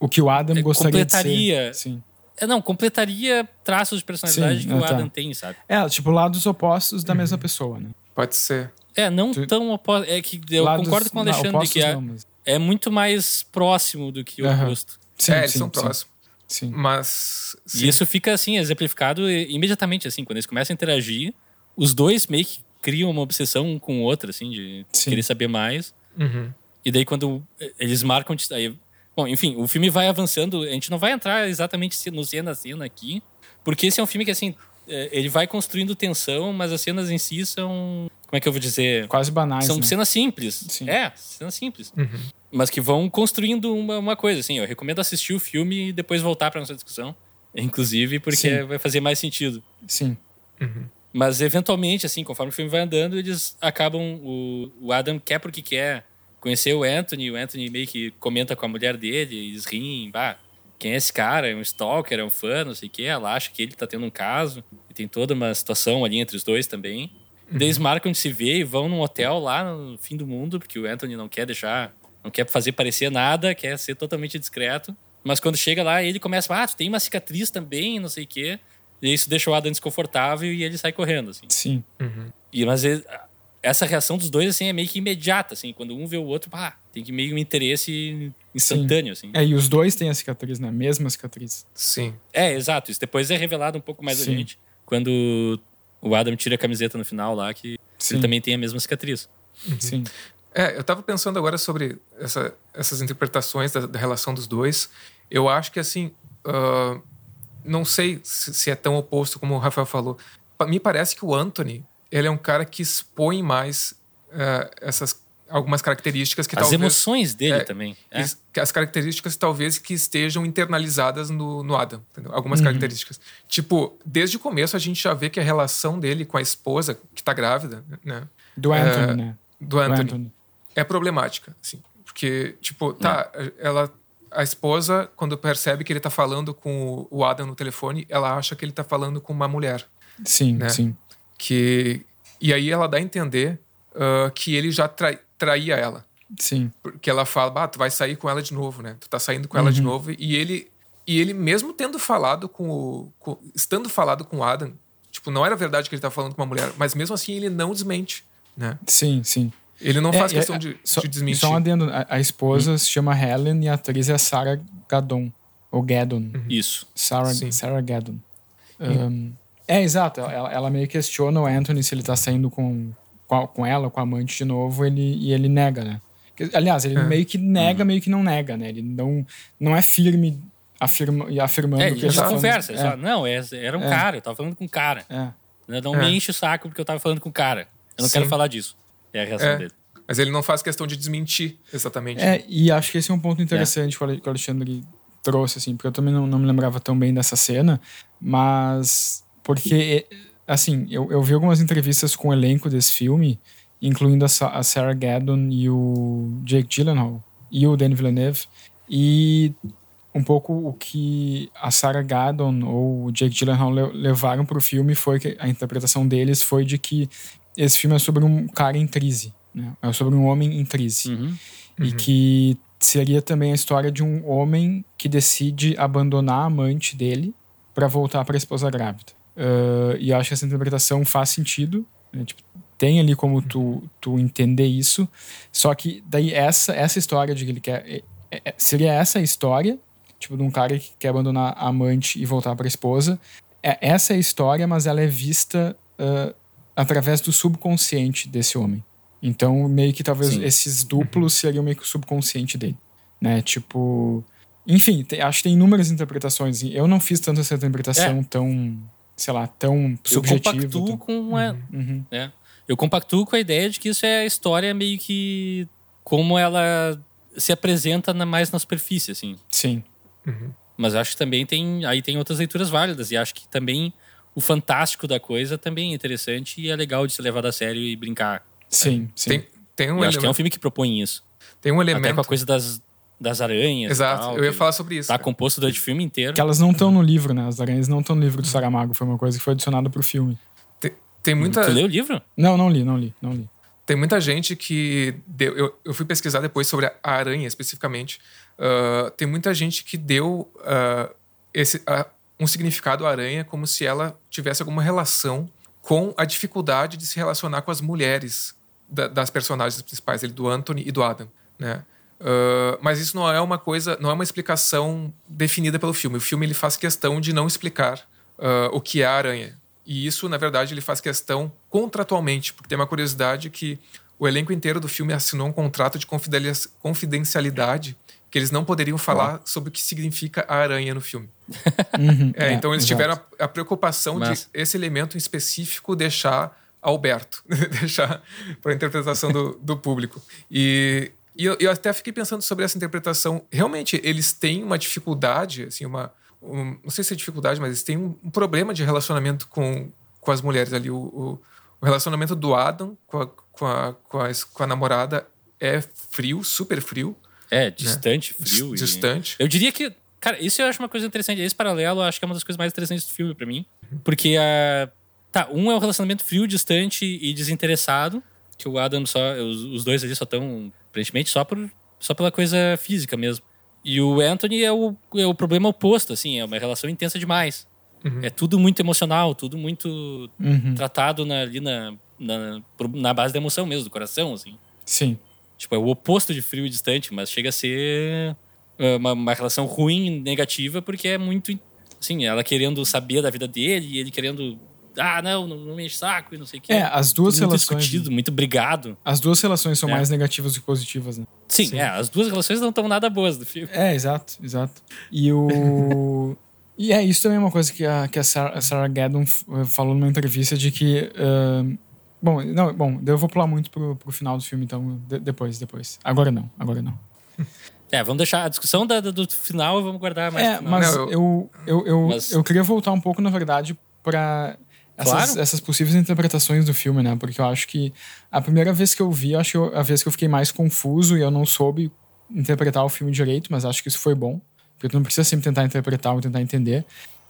O que o Adam É, gostaria de completaria. ser. Sim. É, não, completaria traços de personalidade Sim, que o tá. Adam tem, sabe? É, tipo, lados opostos da mesma pessoa, né? Pode ser. É, não Tu- tão oposto. É que eu Lados- concordo com o não, Alexandre opostos que é, não, mas- é muito mais próximo do que o oposto. Sim, é, eles sim, são sim, próximos. Sim. Mas sim. E isso fica assim, exemplificado imediatamente, assim, quando eles começam a interagir, os dois meio que criam uma obsessão um com o outro, assim, de Sim. querer saber mais. Uhum. E daí quando eh, eles marcam. de- Aí, bom, enfim, o filme vai avançando. A gente não vai entrar exatamente se- no cena a cena aqui, porque esse é um filme que, assim, eh, ele vai construindo tensão, mas as cenas em si são. Como é que eu vou dizer? Quase banais, São né? cenas simples. Sim. É, cenas simples. Uhum. Mas que vão construindo uma, uma coisa, assim. Eu recomendo assistir o filme e depois voltar para nossa discussão. Inclusive, porque Sim. vai fazer mais sentido. Sim. Uhum. Mas, eventualmente, assim, conforme o filme vai andando, eles acabam. O, o Adam quer porque quer conhecer o Anthony. O Anthony meio que comenta com a mulher dele, eles riem, bah, quem é esse cara? É um stalker, é um fã, não sei o quê. Ela acha que ele tá tendo um caso. E tem toda uma situação ali entre os dois também. Daí Eles marcam de se ver e vão num hotel lá no fim do mundo, porque o Anthony não quer deixar, não quer fazer parecer nada, quer ser totalmente discreto. Mas quando chega lá, ele começa, ah, tu tem uma cicatriz também, não sei o quê. E isso deixa o Adam desconfortável e ele sai correndo, assim. Sim. Uhum. E, mas ele- essa reação dos dois, assim, é meio que imediata, assim. Quando um vê o outro, pá, tem que meio um interesse instantâneo, assim. É, e os dois têm a cicatriz, né? A mesma cicatriz. Sim. É, exato. Isso depois é revelado um pouco mais Sim. adiante. Quando o Adam tira a camiseta no final lá, que Sim. ele também tem a mesma cicatriz. Sim. É, eu tava pensando agora sobre essa- essas interpretações da, da relação dos dois. Eu acho que, assim, ah, não sei se, é tão oposto como o Rafael falou. Me parece que o Anthony, ele é um cara que expõe mais ah, essas algumas características que As talvez... emoções dele é, também. É. as características talvez que estejam internalizadas no, no Adam. entendeu? Algumas Uhum. características. Tipo, desde o começo a gente já vê que a relação dele com a esposa, que tá grávida, né? Do Anthony, É, né? Do Do Anthony Anthony. é problemática, assim. Porque, tipo, tá, ela... A esposa, quando percebe que ele tá falando com o Adam no telefone, ela acha que ele tá falando com uma mulher. Sim, Né? sim. Que... E aí ela dá a entender ah, que ele já trai- traía ela. Sim. Porque ela fala, bah, tu vai sair com ela de novo, né? Tu tá saindo com ela Uhum. de novo. E ele, e ele mesmo tendo falado com o... com- estando falado com o Adam, tipo, não era verdade que ele tá falando com uma mulher, mas mesmo assim ele não desmente, né? Sim, sim. Ele não É, faz e questão a- de, só, de desmentir. Só um adendo. A, a esposa se chama Helen e a atriz é Sarah Gadon. Ou Gaddon. Isso. Sarah, Sim. Sarah Gaddon. Um, é, exato. Ela, ela meio questiona o Anthony se ele tá saindo com, com, a- com ela, com a amante de novo, ele, e ele nega, né? Aliás, ele É. meio que nega, meio que não nega, né? Ele não, não é firme afirma, e afirmando É, que ele ele já tá conversa. falando. Fala, não, é- era um É. cara, eu tava falando com um cara. É, é. Não É. me enche o saco porque eu tava falando com um cara. Eu não Sim. quero falar disso. É a reação É. dele. Mas ele não faz questão de desmentir, exatamente. É, e acho que esse é um ponto interessante que o Ale- que o Alexandre trouxe, assim, porque eu também não, não me lembrava tão bem dessa cena, mas porque, assim, eu, eu vi algumas entrevistas com o elenco desse filme, incluindo a, a Sarah Gaddon e o Jake Gyllenhaal e o Denis Villeneuve, e um pouco o que a Sarah Gaddon ou o Jake Gyllenhaal le- levaram pro filme foi que a interpretação deles foi de que esse filme é sobre um cara em crise, né? É sobre um homem em crise Uhum. e que seria também a história de um homem que decide abandonar a amante dele para voltar para a esposa grávida. Uh, e acho que essa interpretação faz sentido. Né? Tipo, tem ali como tu, tu entender isso. Só que daí essa, essa história de que ele quer. É, é, seria essa a história, tipo, de um cara que quer abandonar a amante e voltar para a esposa. É, essa é a história, mas ela é vista uh, através do subconsciente desse homem. Então, meio que talvez Sim. esses duplos seriam meio que o subconsciente dele. Né? Tipo. Enfim, tem, acho que tem inúmeras interpretações. Eu não fiz tanto essa interpretação é. tão, sei lá, tão subjetiva. Eu compactuo tão... com a, uhum. uhum. né? Eu compactuo com a ideia de que isso é a história meio que como ela se apresenta na, mais na superfície, assim. Sim. Uhum. Mas acho que também tem aí tem outras leituras válidas e acho que também o fantástico da coisa também é interessante e é legal de ser levado a sério e brincar. Sim, sim. Tem, tem um eu acho que é um filme que propõe isso. Tem um elemento. Até com a coisa das, das aranhas. Exato, tal, eu ia falar sobre isso. Tá composto do filme inteiro. Que elas não estão no livro, né? As aranhas não estão no livro do Saramago. Foi uma coisa que foi adicionada pro filme. Tem, tem muita. Tu leu o livro? Não, não li, não li, não li. Tem muita gente que deu. Eu, eu fui pesquisar depois sobre a aranha especificamente. Uh, tem muita gente que deu uh, esse, uh, um significado aranha como se ela tivesse alguma relação com a dificuldade de se relacionar com as mulheres da, das personagens principais, ele, do Anthony e do Adam, né? Uh, mas isso não é uma coisa, não é uma explicação definida pelo filme. O filme ele faz questão de não explicar uh, o que é a aranha. E isso, na verdade, ele faz questão contratualmente, porque tem uma curiosidade que o elenco inteiro do filme assinou um contrato de confidencialidade que eles não poderiam falar sobre o que significa a aranha no filme. Uhum, é, então eles tiveram a, a preocupação Mas... de esse elemento em específico deixar Alberto, deixar para a interpretação do, do público. E, e eu, eu, até fiquei pensando sobre essa interpretação. Realmente, eles têm uma dificuldade, assim, uma. Um, não sei se é dificuldade, mas eles têm um, um, problema de relacionamento com, com as mulheres ali. O, o, o relacionamento do Adam com a, com, a, com, a, com a namorada é frio, super frio. É, né? distante, né? frio. Distante. E... Eu diria que. Cara, isso eu acho uma coisa interessante. Esse paralelo eu acho que é uma das coisas mais interessantes do filme para mim. Porque a. Tá, um é um relacionamento frio, distante e desinteressado. Que o Adam só. Os, os dois ali só estão, aparentemente, só, por, só pela coisa física mesmo. E o Anthony é o, é o problema oposto, assim, é uma relação intensa demais. Uhum. É tudo muito emocional, tudo muito uhum. tratado na, ali na, na, na base da emoção mesmo, do coração, assim. Sim. Tipo, é o oposto de frio e distante, mas chega a ser é, uma, uma relação ruim, negativa, porque é muito. Assim, ela querendo saber da vida dele e ele querendo. Ah, não, não, não me enche saco e não sei o quê. É, as duas Tudo relações. Muito discutido, muito brigado. As duas relações são é. mais negativas do que positivas, né? Sim, Sim, é, as duas relações não estão nada boas do filme. É, exato, exato. E o. e é isso também é uma coisa que a, que a Sarah, a Sarah Gaddon falou numa entrevista de que. Uh, Bom, não, bom, eu vou pular muito pro, pro final do filme, então de, depois, depois. Agora não, agora não. É, vamos deixar a discussão da, do final vamos guardar mais. É, mas não, eu, eu, eu, mas... eu queria voltar um pouco, na verdade, para essas, claro. essas possíveis interpretações do filme, né? Porque eu acho que a primeira vez que eu vi, acho que eu, a vez que eu fiquei mais confuso e eu não soube interpretar o filme direito, mas acho que isso foi bom. Porque tu não precisa sempre tentar interpretar ou tentar entender.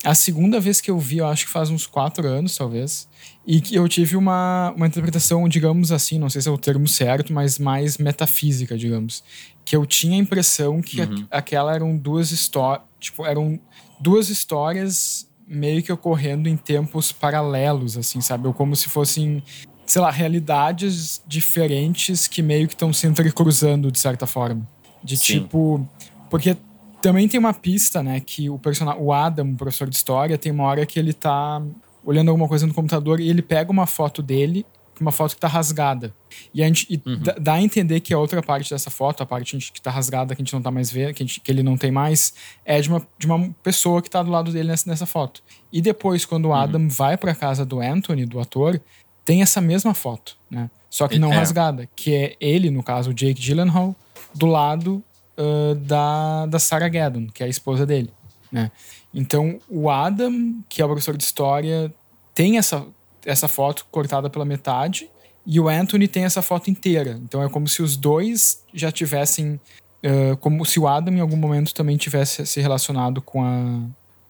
A segunda vez que eu vi, eu acho que faz uns quatro anos, talvez. E que eu tive uma, uma interpretação, digamos assim, não sei se é o termo certo, mas mais metafísica, digamos. Que eu tinha a impressão que uhum. a, aquela eram duas histórias. Tipo, eram duas histórias meio que ocorrendo em tempos paralelos, assim, sabe? Ou como se fossem, sei lá, realidades diferentes que meio que estão se entrecruzando, de certa forma. De Sim. tipo. Porque também tem uma pista, né, que o personagem, o Adam, o professor de história, tem uma hora que ele tá olhando alguma coisa no computador e ele pega uma foto dele, uma foto que tá rasgada. E a gente e uhum. dá a entender que a outra parte dessa foto, a parte que tá rasgada, que a gente não tá mais vendo, que, gente, que ele não tem mais, é de uma, de uma pessoa que tá do lado dele nessa, nessa foto. E depois, quando o uhum. Adam vai pra casa do Anthony, do ator, tem essa mesma foto, né? Só que não é. rasgada, que é ele, no caso, o Jake Gyllenhaal, do lado uh, da, da Sarah Gaddon, que é a esposa dele. Né? Então, o Adam, que é o professor de história, tem essa, essa foto cortada pela metade e o Anthony tem essa foto inteira. Então, é como se os dois já tivessem. Uh, como se o Adam em algum momento também tivesse se relacionado com a,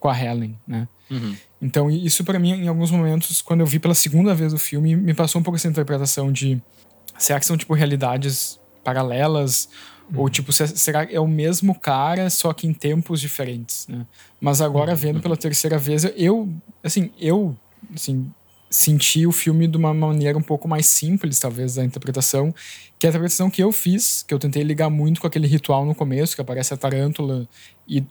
com a Helen, né? Uhum. Então, isso para mim, em alguns momentos, quando eu vi pela segunda vez o filme, me passou um pouco essa interpretação de será que são, tipo, realidades paralelas Ou Uhum. tipo, se- será que é o mesmo cara, só que em tempos diferentes, né? Mas agora, Uhum. vendo pela terceira vez, eu, assim, eu, assim, senti o filme de uma maneira um pouco mais simples, talvez, da interpretação, que é a interpretação que eu fiz, que eu tentei ligar muito com aquele ritual no começo, que aparece a tarântula e,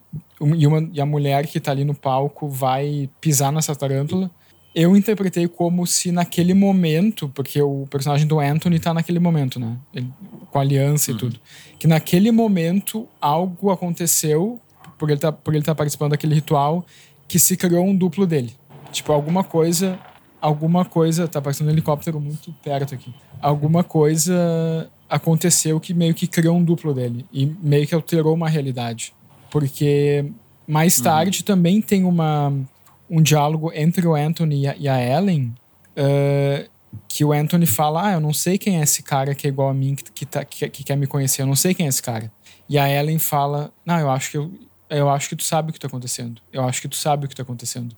e, uma, e a mulher que tá ali no palco vai pisar nessa tarântula. Eu interpretei como se naquele momento, porque o personagem do Anthony tá naquele momento, né? Ele- com a aliança e tudo. Que naquele momento algo aconteceu, por ele tá, por ele tá participando daquele ritual, que se criou um duplo dele. Tipo, alguma coisa. Alguma coisa. Tá passando um helicóptero muito perto aqui. Alguma coisa aconteceu que meio que criou um duplo dele. E meio que alterou uma realidade. Porque mais tarde também tem uma, um diálogo entre o Anthony e a, Ellen. eh, que o Anthony fala: Ah, eu não sei quem é esse cara que é igual a mim, que, que, tá, que, que quer me conhecer, eu não sei quem é esse cara. E a Ellen fala: Não, eu acho que eu, eu acho que tu sabe o que tá acontecendo. Eu acho que tu sabe o que tá acontecendo.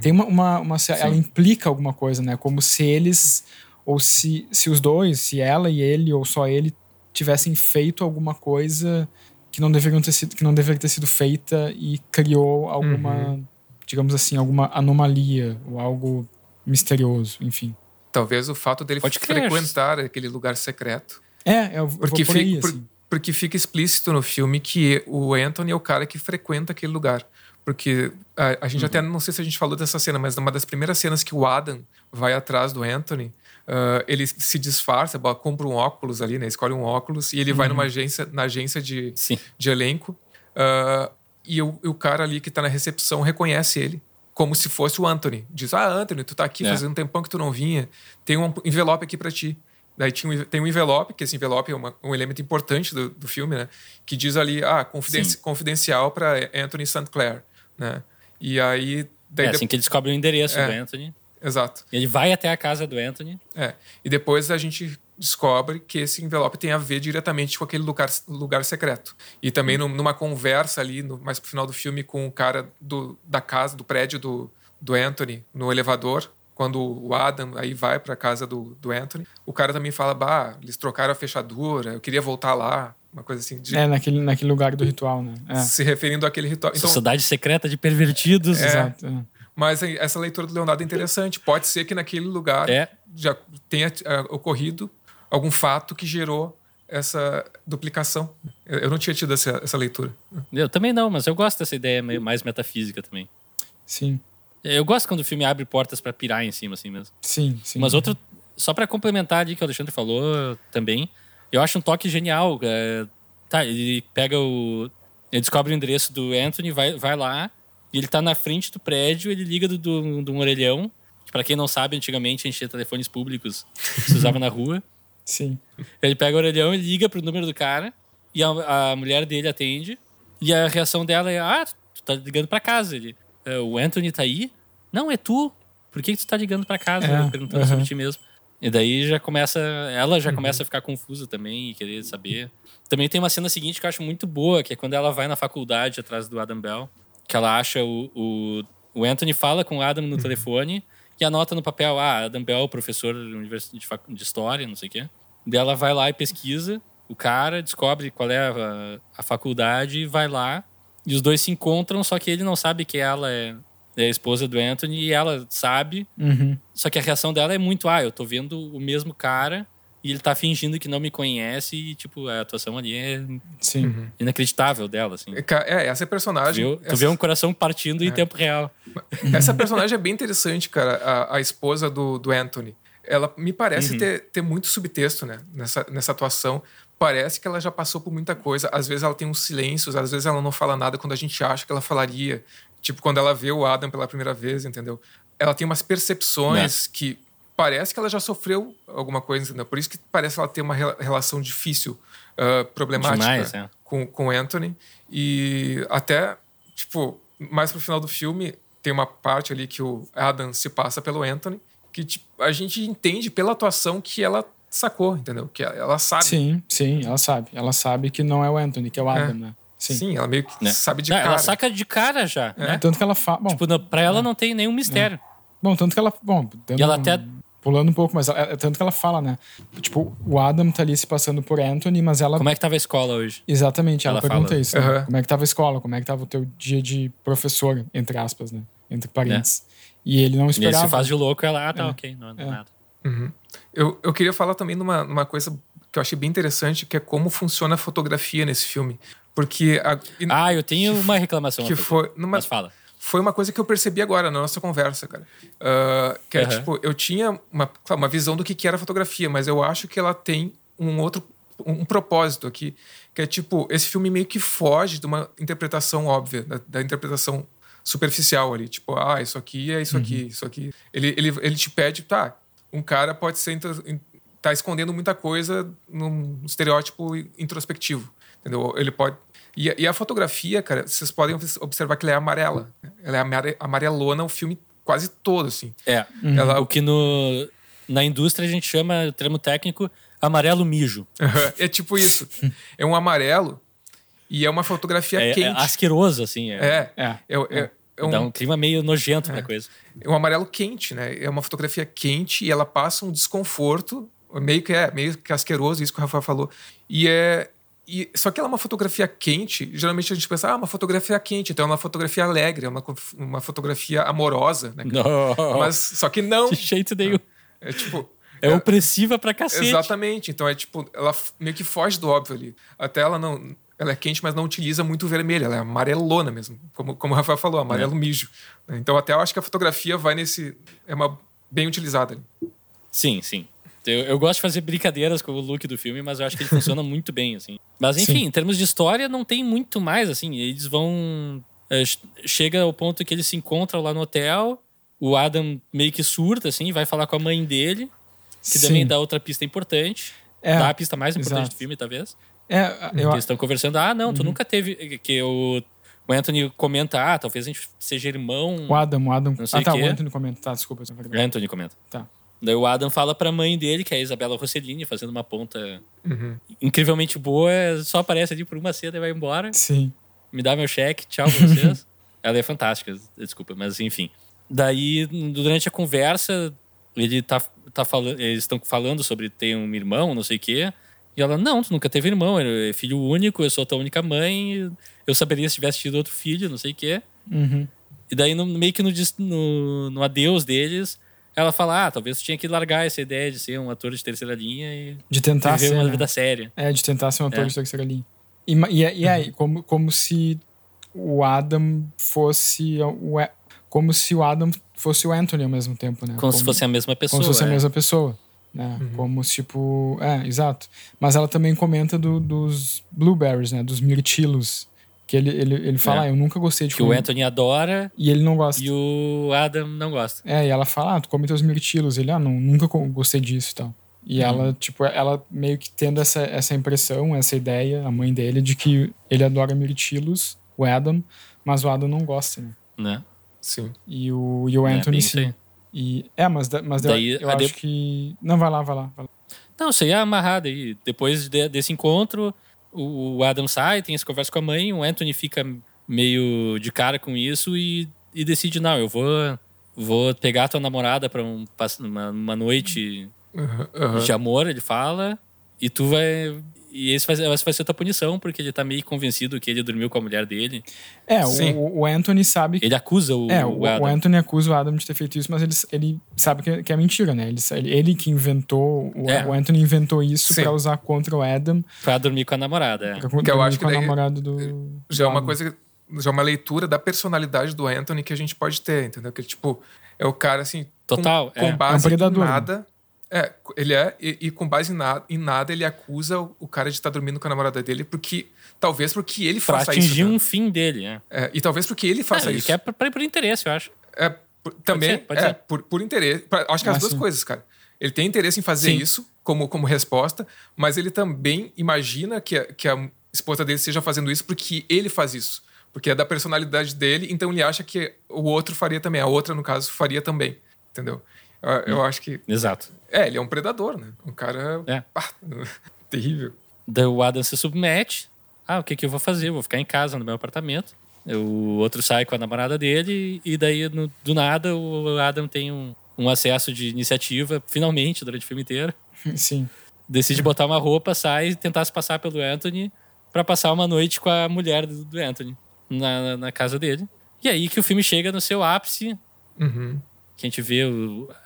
Tem uma, uma, uma ela implica alguma coisa, né? Como se eles ou se, se os dois, se ela e ele ou só ele tivessem feito alguma coisa que não deveriam ter sido que não deveria ter sido feita e criou alguma, digamos assim, alguma anomalia ou algo misterioso, enfim. Talvez o fato dele Pode crer. frequentar aquele lugar secreto. É, eu, eu Porque, vou por aí, fica, por- assim. porque fica explícito no filme que o Anthony é o cara que frequenta aquele lugar. Porque a, a gente até, não sei se a gente falou dessa cena, mas numa das primeiras cenas que o Adam vai atrás do Anthony, ah, ele se disfarça, compra um óculos ali, né? Escolhe um óculos e ele vai numa agência, na agência de, Sim. de elenco. ah, e o, o cara ali que tá na recepção reconhece ele como se fosse o Anthony. Diz: Ah, Anthony, tu tá aqui É. fazendo um tempão que tu não vinha. Tem um envelope aqui para ti. Daí tinha tem um envelope, que esse envelope é uma- um elemento importante do, do filme, né? Que diz ali, ah, confiden- confidencial para Anthony St. Clair, né? E aí... Daí É de- assim que ele descobre o endereço É. do Anthony. Exato. Ele vai até a casa do Anthony. É. E depois a gente descobre que esse envelope tem a ver diretamente com aquele lugar, lugar secreto. E também num- numa conversa ali, no, mais pro final do filme, com o cara do, da casa, do prédio do, do Anthony, no elevador, quando o Adam aí vai pra casa do, do Anthony, o cara também fala, bah, eles trocaram a fechadura, eu queria voltar lá, uma coisa assim, de- É, naquele, naquele lugar do ritual, né? É, se referindo àquele ritual. Então, Sociedade secreta de pervertidos. exato. é. mas aí, essa leitura do Leonardo é interessante. Pode ser que naquele lugar É. já tenha ah, ocorrido algum fato que gerou essa duplicação. Eu não tinha tido essa, essa leitura. Eu também não, mas eu gosto dessa ideia mais metafísica também. Sim, Eu gosto quando o filme abre portas pra pirar em cima, assim mesmo. sim, sim. Mas outro, só pra complementar ali que o Alexandre falou também, eu acho um toque genial. é, tá, ele pega o. Ele descobre o endereço do Anthony, vai, vai lá, e ele tá na frente do prédio, ele liga do, do, do um orelhão. Pra quem não sabe, antigamente a gente tinha telefones públicos que se usava na rua. Sim. Ele pega o orelhão e liga pro número do cara, e a, a mulher dele atende, e a reação dela é: Ah, tu tá ligando pra casa. Ele, "É, o Anthony tá aí? Não, é tu. Por que, que tu tá ligando pra casa? É, Perguntando aham. sobre ti mesmo. E daí já começa. Ela já começa a ficar confusa também e querer saber. Também tem uma cena seguinte que eu acho muito boa, que é quando ela vai na faculdade atrás do Adam Bell, que ela acha o. O, o Anthony fala com o Adam no telefone e anota no papel: Ah, Adam Bell, professor de, fac- de história, não sei o quê. Daí ela vai lá e pesquisa o cara, descobre qual é a, a faculdade e vai lá. E os dois se encontram, só que ele não sabe que ela é, é a esposa do Anthony e ela sabe. Uhum. Só que a reação dela é muito: ah, eu tô vendo o mesmo cara e ele tá fingindo que não me conhece e, tipo, a atuação ali é Sim. inacreditável dela, assim. É, É, essa personagem. Viu? Tu essa, vê um coração partindo em tempo real. essa personagem é bem interessante, cara. A, a esposa do, do Anthony. Ela me parece ter, ter muito subtexto, né? Nessa, nessa atuação. Parece que ela já passou por muita coisa. Às vezes ela tem uns silêncios, às vezes ela não fala nada quando a gente acha que ela falaria. Tipo, quando ela vê o Adam pela primeira vez, entendeu? Ela tem umas percepções que parece que ela já sofreu alguma coisa, entendeu? Por isso que parece ela ter uma rela- relação difícil, ah, problemática Demais, é. com, com Anthony. E até, tipo, mais pro final do filme, tem uma parte ali que o Adam se passa pelo Anthony, que tipo, a gente entende pela atuação que ela sacou, entendeu? Que ela, sabe. Sim, sim, ela sabe. Ela sabe que não é o Anthony, que é o Adam, né? Sim. Sim, ela meio que Né? sabe de Não, cara. Ela saca de cara já, né? Tanto que ela fala. Bom, Tipo, não- pra ela não tem nenhum mistério. bom, tanto que ela. Bom, E ela um- até pulando um pouco, mas é, é tanto que ela fala, né? Tipo, o Adam tá ali se passando por Anthony, mas ela. Como é que tava a escola hoje? Exatamente, ela, Ela pergunta fala. isso. né? Aham. Como é que tava a escola? Como é que tava o teu dia de professor, entre aspas, né? Entre parênteses. E ele não E ele esperava. se faz de louco, ela, ah, tá, É. ok, não, não é É. nada. Uhum. Eu, eu queria falar também numa, numa coisa que eu achei bem interessante, que é como funciona a fotografia nesse filme. Porque a, e- Ah, eu tenho que, uma reclamação. que foi numa, Mas fala. foi uma coisa que eu percebi agora na nossa conversa, cara. Ah, que é Aham. tipo, eu tinha uma, uma visão do que, que era fotografia, mas eu acho que ela tem um outro um propósito aqui, que é tipo, esse filme meio que foge de uma interpretação óbvia, da, da interpretação superficial ali, tipo, ah, isso aqui é isso aqui, isso aqui. Ele, ele, ele te pede, tá, um cara pode ser tá escondendo muita coisa num estereótipo introspectivo, entendeu? Ele pode e, a- e a fotografia, cara, vocês podem observar que ela é amarela. Ela é amare- amarelona o filme quase todo, assim. É. Ela, O que no, na indústria a gente chama, termo técnico, amarelo mijo. é tipo isso. É um amarelo e é uma fotografia É, é quente. asqueroso, assim. É, É, É. é, é, é um, Dá um clima meio nojento pra coisa. é um amarelo quente, né? É uma fotografia quente e ela passa um desconforto, meio que é, meio que asqueroso, isso que o Rafael falou. E é. E, só que ela é uma fotografia quente, geralmente a gente pensa, ah, uma fotografia quente, então é uma fotografia alegre, é uma, uma fotografia amorosa, né? Não. Mas só que não. De jeito nenhum. É tipo. É opressiva pra cacete. Exatamente. Então é tipo, ela meio que foge do óbvio ali. Até ela não. Ela é quente, mas não utiliza muito vermelho. Ela é amarelona mesmo. Como, como o Rafael falou, amarelo mijo. Então até eu acho que a fotografia vai nesse. É uma bem utilizada. Sim, sim. Eu, eu gosto de fazer brincadeiras com o look do filme, mas eu acho que ele funciona muito bem, assim. Mas, enfim, Sim. em termos de história, não tem muito mais, assim. Eles vão... é, ch- chega ao ponto que eles se encontram lá no hotel, o Adam meio que surta, assim, vai falar com a mãe dele, que também Sim. dá outra pista importante. É, dá a pista mais importante exato. do filme, talvez. É, eu, eles estão conversando, ah, não, tu nunca teve... Que o, o Anthony comenta, ah, talvez a gente seja irmão... o Adam, o Adam. Não sei Ah, tá, o quê. o Anthony comenta. Tá, desculpa. é verdade. Anthony comenta. Tá. Daí o Adam fala pra mãe dele, que é a Isabela Rossellini, fazendo uma ponta Uhum. incrivelmente boa, só aparece ali por uma cena e vai embora. Sim. Me dá meu cheque, tchau pra vocês. Ela é fantástica, desculpa, mas enfim. Daí, durante a conversa, ele tá, tá falando, eles estão falando sobre ter um irmão, não sei o quê. E ela, não, tu nunca teve irmão, é filho único, eu sou tua única mãe, eu saberia se tivesse tido outro filho, não sei o quê. Uhum. E daí, no, meio que no, no, no adeus deles, ela fala: Ah, talvez tu tinha que largar essa ideia de ser um ator de terceira linha e De tentar viver ser. uma né? vida séria. É, de tentar ser um ator É. de terceira linha. E, e, e aí, como, como se o Adam fosse o. A- Como se o Adam fosse o Anthony ao mesmo tempo, né? Como, se fosse a mesma pessoa. Como se fosse a é. mesma pessoa. Né? Como se, tipo. É, exato. Mas ela também comenta do- dos blueberries, né? Dos mirtilos. Que ele, ele, ele fala, É. ah, eu nunca gostei de Que o comer. Anthony adora E ele não gosta. e o Adam não gosta. É, e ela fala, ah, tu come teus mirtilos. Ele, ah, não, nunca gostei disso e tal. Uhum. E ela, tipo, ela meio que tendo essa, essa impressão, essa ideia, a mãe dele, de que ele adora mirtilos, o Adam, mas o Adam não gosta, né? Né? Sim. E o, e o É, Anthony isso sim. E, é, mas, da- mas Daí, eu, eu acho de- que. Não, vai lá, vai lá. Vai lá. Não, é amarrado aí. Depois de- desse encontro, o o Adam sai, tem essa conversa com a mãe, o Anthony fica meio de cara com isso e, e decide, não, eu vou, vou pegar a tua namorada pra um, uma, uma noite Uhum, uhum. de amor, ele fala, e tu vai... E esse vai, essa vai ser a tua punição, porque ele tá meio convencido que ele dormiu com a mulher dele. É, o, o Anthony sabe que. Ele acusa o, É, o o, Adam. o Anthony acusa o Adam de ter feito isso, mas ele, ele sabe que é, que é mentira, né? Ele, ele, ele que inventou, o, É. o Anthony inventou isso pra usar contra o Adam, Pra dormir com a namorada. é. pra Que eu acho que com a daí namorada do. já é uma coisa já é uma leitura da personalidade do Anthony que a gente pode ter, entendeu? Que tipo é o cara assim Total, com, com é. base É um predador, em né? É, ele é e, e com base em nada, em nada ele acusa o, o cara de estar dormindo com a namorada dele porque talvez porque ele Pra faça atingir isso. né? um fim dele, é. É, e talvez porque ele faça É, ele isso. quer pra, pra por interesse, eu acho. É, por- também ser, pode é ser. por, por interesse. pra- acho que as Ah, duas sim. coisas, cara. Ele tem interesse em fazer Sim. isso como, como resposta, mas ele também imagina que a, que a esposa dele esteja fazendo isso porque ele faz isso. Porque é da personalidade dele, então ele acha que o outro faria também. A outra, no caso, faria também. Entendeu? Eu, eu acho que. Exato. É, ele é um predador, né? Um cara. É. pá, terrível. Daí o Adam se submete. Ah, o que, que eu vou fazer? Eu vou ficar em casa, no meu apartamento. O outro sai com a namorada dele e daí, no- do nada, o Adam tem um, um acesso de iniciativa, finalmente, durante o filme inteiro. Sim. Decide botar uma roupa, sai e tentar se passar pelo Anthony para passar uma noite com a mulher do, do Anthony na, na, casa dele. E aí que o filme chega no seu ápice, Uhum. Que a gente vê,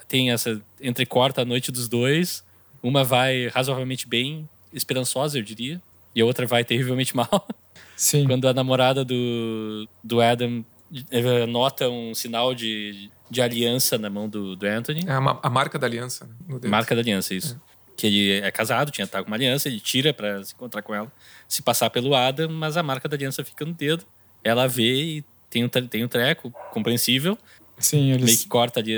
tem essa entrecorta a noite dos dois. Uma vai razoavelmente bem, esperançosa, eu diria. E a outra vai terrivelmente mal. Sim. Quando a namorada do, do Adam eh, nota um sinal de, de aliança na mão do, do Anthony. É a, a marca da aliança, né? Marca da aliança, isso. Que ele é casado, tinha tá com uma aliança, ele tira pra se encontrar com ela, se passar pelo Adam, mas a marca da aliança fica no dedo. Ela vê e tem um, tem um treco, compreensível, Sim, meio eles. que corta ali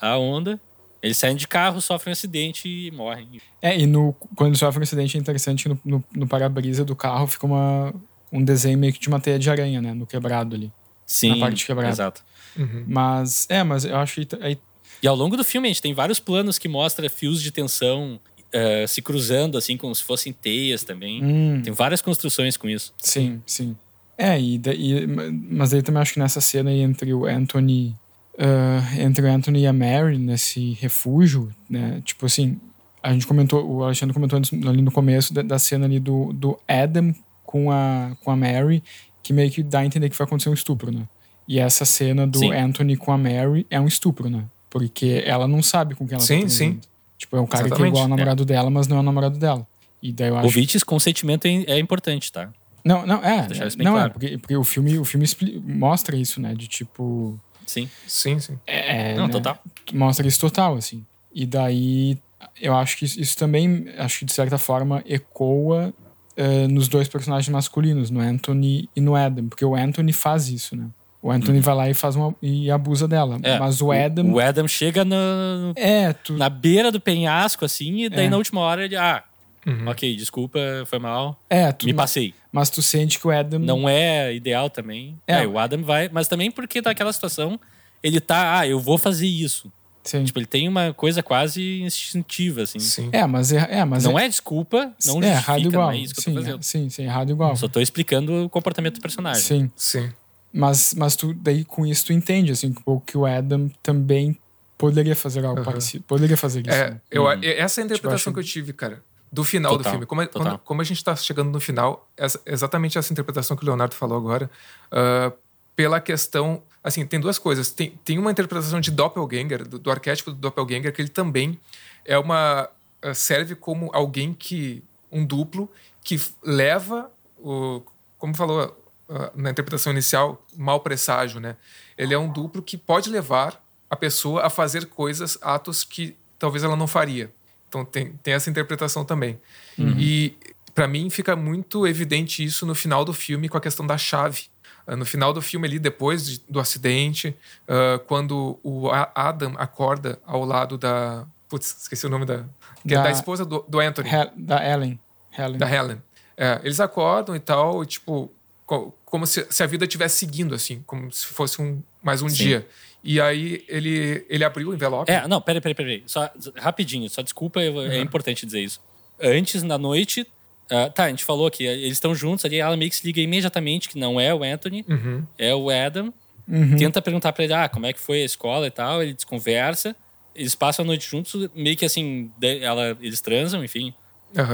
a onda. Eles saem de carro, sofrem um acidente e morrem. É, e no, quando sofre um acidente é interessante que no, no, no para-brisa do carro fica uma, um desenho meio que de uma teia de aranha, né? No quebrado ali. Sim, parte quebrada. exato. Uhum. Mas, é, mas eu acho que aí E ao longo do filme, a gente tem vários planos que mostram fios de tensão eh, se cruzando, assim, como se fossem teias também. Hum, Tem várias construções com isso. sim, sim. É, e, daí, mas aí também acho que nessa cena aí entre o Anthony. Ah, entre o Anthony e a Mary nesse refúgio, né? Tipo assim, a gente comentou, o Alexandre comentou ali no começo da, da cena ali do, do Adam com a, com a Mary, que meio que dá a entender que vai acontecer um estupro, né? E essa cena do Sim. Anthony com a Mary é um estupro, né? Porque ela não sabe com quem ela Sim, tá sim. transando. Tipo, é um cara que é Exatamente. igual ao namorado dela, mas não é o namorado dela. E daí eu acho Ouvintes, consentimento é é importante, tá? não, não, é. Não, é, claro. porque, porque o filme, o filme mostra isso, né? De tipo. Sim. Sim, sim. É, Não, né, total. Mostra isso total, assim. E daí, eu acho que isso, também, acho que de certa forma, ecoa eh, nos dois personagens masculinos, no Anthony e no Adam. Porque o Anthony faz isso, né? O Anthony vai lá e faz uma, e abusa dela. É, Mas o Adam. O Adam chega no- É, tu. na beira do penhasco, assim, e daí É. na última hora ele. Ah, Uhum. ok, desculpa, foi mal. É, tu. Me passei. Mas tu sente que o Adam. Não é ideal também. É. É, o Adam vai. Mas também porque daquela situação, ele tá. Ah, eu vou fazer isso. Sim. Tipo, ele tem uma coisa quase instintiva, assim. Sim. É, mas é. é mas Não é desculpa, não é errado igual. não é isso que eu sim, tô fazendo. é- sim, sim, errado igual. Só tô explicando o comportamento do personagem. Sim. Sim. Mas, mas tu, daí com isso tu entende, assim, que o- Adam também poderia fazer algo Aham. parecido. Poderia fazer isso. É, né? eu, Uhum. é- essa é a interpretação acho- que eu tive, cara, do final do Total, filme. Como, é- quando- como a gente tá chegando no final, essa- exatamente essa interpretação que o Leonardo falou agora, ah, pela questão. Assim, tem duas coisas. Tem, tem uma interpretação de Doppelganger, do, do arquétipo do Doppelganger, que ele também é uma. ah, serve como alguém que. um duplo que leva o. Como falou ah, na interpretação inicial, mau presságio, né? Ele é um duplo que pode levar a pessoa a fazer coisas, atos que talvez ela não faria. Então tem, tem essa interpretação também. E para mim fica muito evidente isso no final do filme com a questão da chave. Ah, No final do filme ali, depois de- do acidente, ah, quando o Adam acorda ao lado da... Putz, esqueci o nome da... que é Da- da esposa do, do Anthony Hel- da Ellen. Helen. da Helen. É, eles acordam e tal, e, tipo, co- como se, se a vida estivesse seguindo, assim, como se fosse um, mais um Sim. dia. E aí ele, ele abriu o envelope. É, não, peraí, peraí, peraí. Só, rapidinho, só desculpa, eu- é importante dizer isso. Antes, na noite. ah, tá, a gente falou que eles estão juntos ali, ela meio que se liga imediatamente que não é o Anthony, Uhum. é o Adam. Uhum. Tenta perguntar pra ele, ah, como é que foi a escola e tal. Ele desconversa. Eles passam a noite juntos, meio que assim, ela, eles transam, enfim.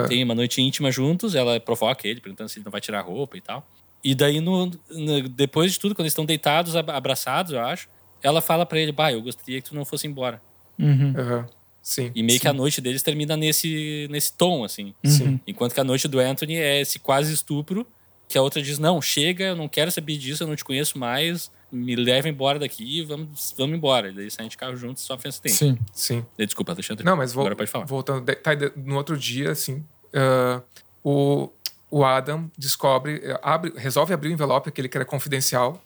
Tem uma noite íntima juntos, ela provoca ele, perguntando se ele não vai tirar a roupa e tal. E daí, no, no- depois de tudo, quando eles estão deitados, ab- abraçados, eu acho, ela fala pra ele, bah, eu gostaria que tu não fosse embora. Uhum. Aham. Sim. E meio sim. que a noite deles termina nesse, nesse tom, assim. Sim. Enquanto que a noite do Anthony é esse quase estupro, que a outra diz, não, chega, eu não quero saber disso, eu não te conheço mais, me leva embora daqui, vamos, vamos embora. E daí saem de carro juntos e sofrem acidente. Sim. Sim. Daí, Desculpa, Alexandre. Não, mas vou, Agora pode falar. voltando. Tá, no outro dia, assim, ah, o, o Adam descobre, eh, abre, resolve abrir o envelope, aquele que era confidencial,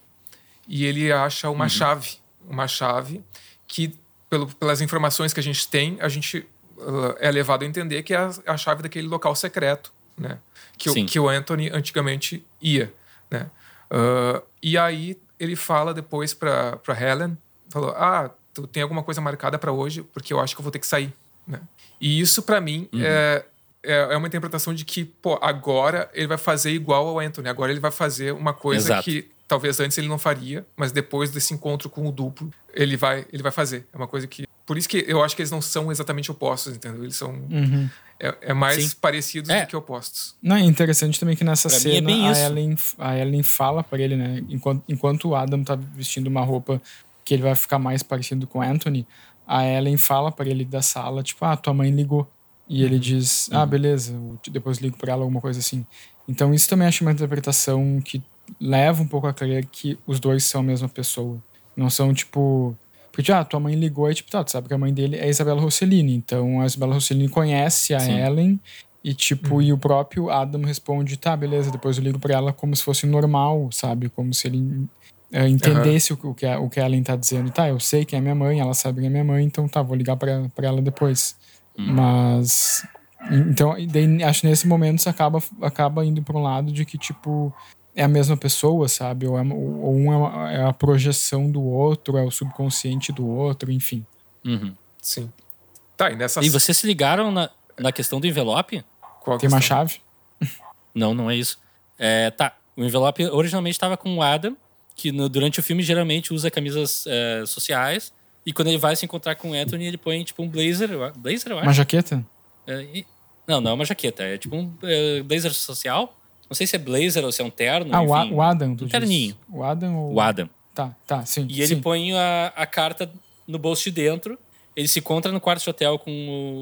e ele acha Uhum. uma chave. Uma chave que, pelo, pelas informações que a gente tem, a gente ah, é levado a entender que é a, a chave daquele local secreto, né? Que, o, que o Anthony antigamente ia, né? Ah, e aí ele fala depois para Helen, falou, ah, tu tem alguma coisa marcada para hoje, porque eu acho que eu vou ter que sair, né? E isso para mim Uhum. é, é é uma interpretação de que, pô, agora ele vai fazer igual ao Anthony, agora ele vai fazer uma coisa Exato. que talvez antes ele não faria, mas depois desse encontro com o duplo, ele vai ele vai fazer. É uma coisa que Por isso que eu acho que eles não são exatamente opostos, entendeu? Eles são. Uhum. É, é mais Sim. parecidos É. do que opostos. Não, é interessante também que nessa Pra é cena bem a, isso. Ellen, a Ellen fala pra ele, né? Enquanto, enquanto o Adam tá vestindo uma roupa que ele vai ficar mais parecido com o Anthony, a Ellen fala pra ele da sala, tipo, ah, tua mãe ligou. E ele diz, ah, beleza, eu te- depois ligo pra ela, alguma coisa assim. Então isso também acho uma interpretação que leva um pouco a crer que os dois são a mesma pessoa. Não são, tipo... Porque, ah, tua mãe ligou e, tipo, tá, tu sabe que a mãe dele é Isabela Rossellini. Então a Isabela Rossellini conhece a Sim. Ellen e, tipo, e o próprio Adam responde, tá, beleza, depois eu ligo pra ela como se fosse normal, sabe? Como se ele eh, entendesse o, que- o, que a, o que a Ellen tá dizendo. Tá, eu sei quem é minha mãe, ela sabe quem é minha mãe, então tá, vou ligar pra, pra ela depois. Mas... Então, daí, acho que nesse momento você acaba, acaba indo pra um lado de que, tipo, é a mesma pessoa, sabe? Ou, é, ou um é, uma- é a projeção do outro, é o subconsciente do outro, enfim. Uhum. Sim. Tá, e nessa. E vocês se ligaram na, na questão do envelope? Qual Tem uma questão? chave? Não, não é isso. É, tá, o envelope originalmente estava com o Adam, que no- durante o filme geralmente usa camisas é, sociais. E quando ele vai se encontrar com o Anthony, ele põe tipo um blazer. Blazer, eu acho. Uma jaqueta? É, e- não, não é uma jaqueta. É tipo um é, blazer social. Não sei se é blazer ou se é um terno. Ah, enfim. o Adam, Um diz. terninho. O Adam ou... O Adam. Tá, tá, sim. E ele sim. põe a, a carta no bolso de dentro. Ele se encontra no quarto de hotel com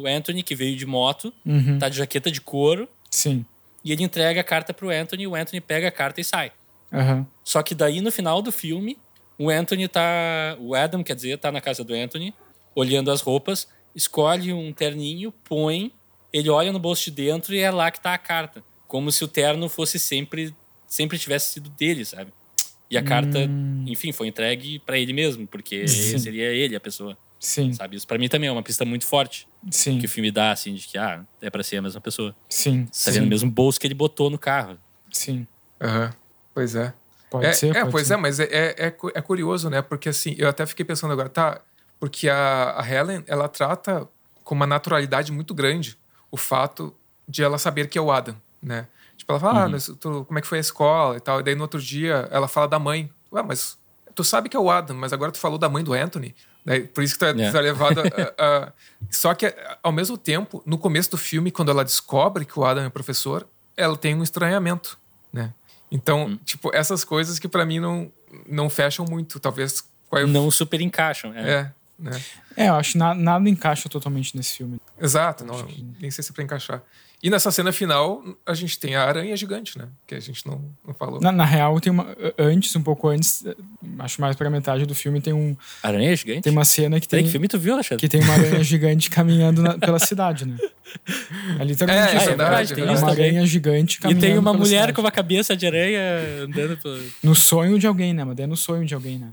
o Anthony, que veio de moto, Uhum, tá de jaqueta de couro. Sim. E ele entrega a carta pro Anthony, o Anthony pega a carta e sai. Aham. Só que daí no final do filme, o Anthony tá. O Adam, quer dizer, tá na casa do Anthony, olhando as roupas, escolhe um terninho, põe, ele olha no bolso de dentro e é lá que tá a carta. Como se o terno fosse sempre. sempre tivesse sido dele, sabe? E a carta, enfim, foi entregue pra ele mesmo, porque Sim. seria ele a pessoa, Sim, sabe? Isso pra mim também é uma pista muito forte sim, que o filme dá, assim, de que, ah, é pra ser a mesma pessoa. sim. Tá vendo o mesmo bolso que ele botou no carro. Sim. Aham. Pois é. Pode é, ser, é, pode pois ser. é, mas é, é, é é curioso, né? Porque assim, eu até fiquei pensando agora, tá? Porque a, a Helen, ela trata com uma naturalidade muito grande o fato de ela saber que é o Adam, né? Tipo, ela fala, ah, Uhum. mas tu- como é que foi a escola e tal. E daí no outro dia ela fala da mãe. Ué, mas tu sabe que é o Adam, mas agora tu falou da mãe do Anthony. Daí, por isso que tu é, É. tu é levado a, a- Só que, ao mesmo tempo, no começo do filme, quando ela descobre que o Adam é professor, ela tem um estranhamento, né? Então, Hum. tipo, essas coisas que pra mim não, não fecham muito. Talvez. Qual é, Não super encaixam. É. é, né? É, eu acho que na- nada encaixa totalmente nesse filme. Exato, não, nem sei se é pra encaixar. E nessa cena final, a gente tem a aranha gigante, né? Que a gente não, não falou. Na, na real, tem uma. Antes, um pouco antes, eh, acho mais pra metade do filme, tem, um, Aranha gigante? tem uma cena que Tem tem, que filme tu viu, Alexandre? que tem uma aranha gigante caminhando na- pela cidade, né? É literalmente É, isso. é verdade, é tem uma também. aranha gigante E caminhando tem uma pela mulher cidade. com uma cabeça de aranha andando pelo. No sonho de alguém, né? Mas é no sonho de alguém, né?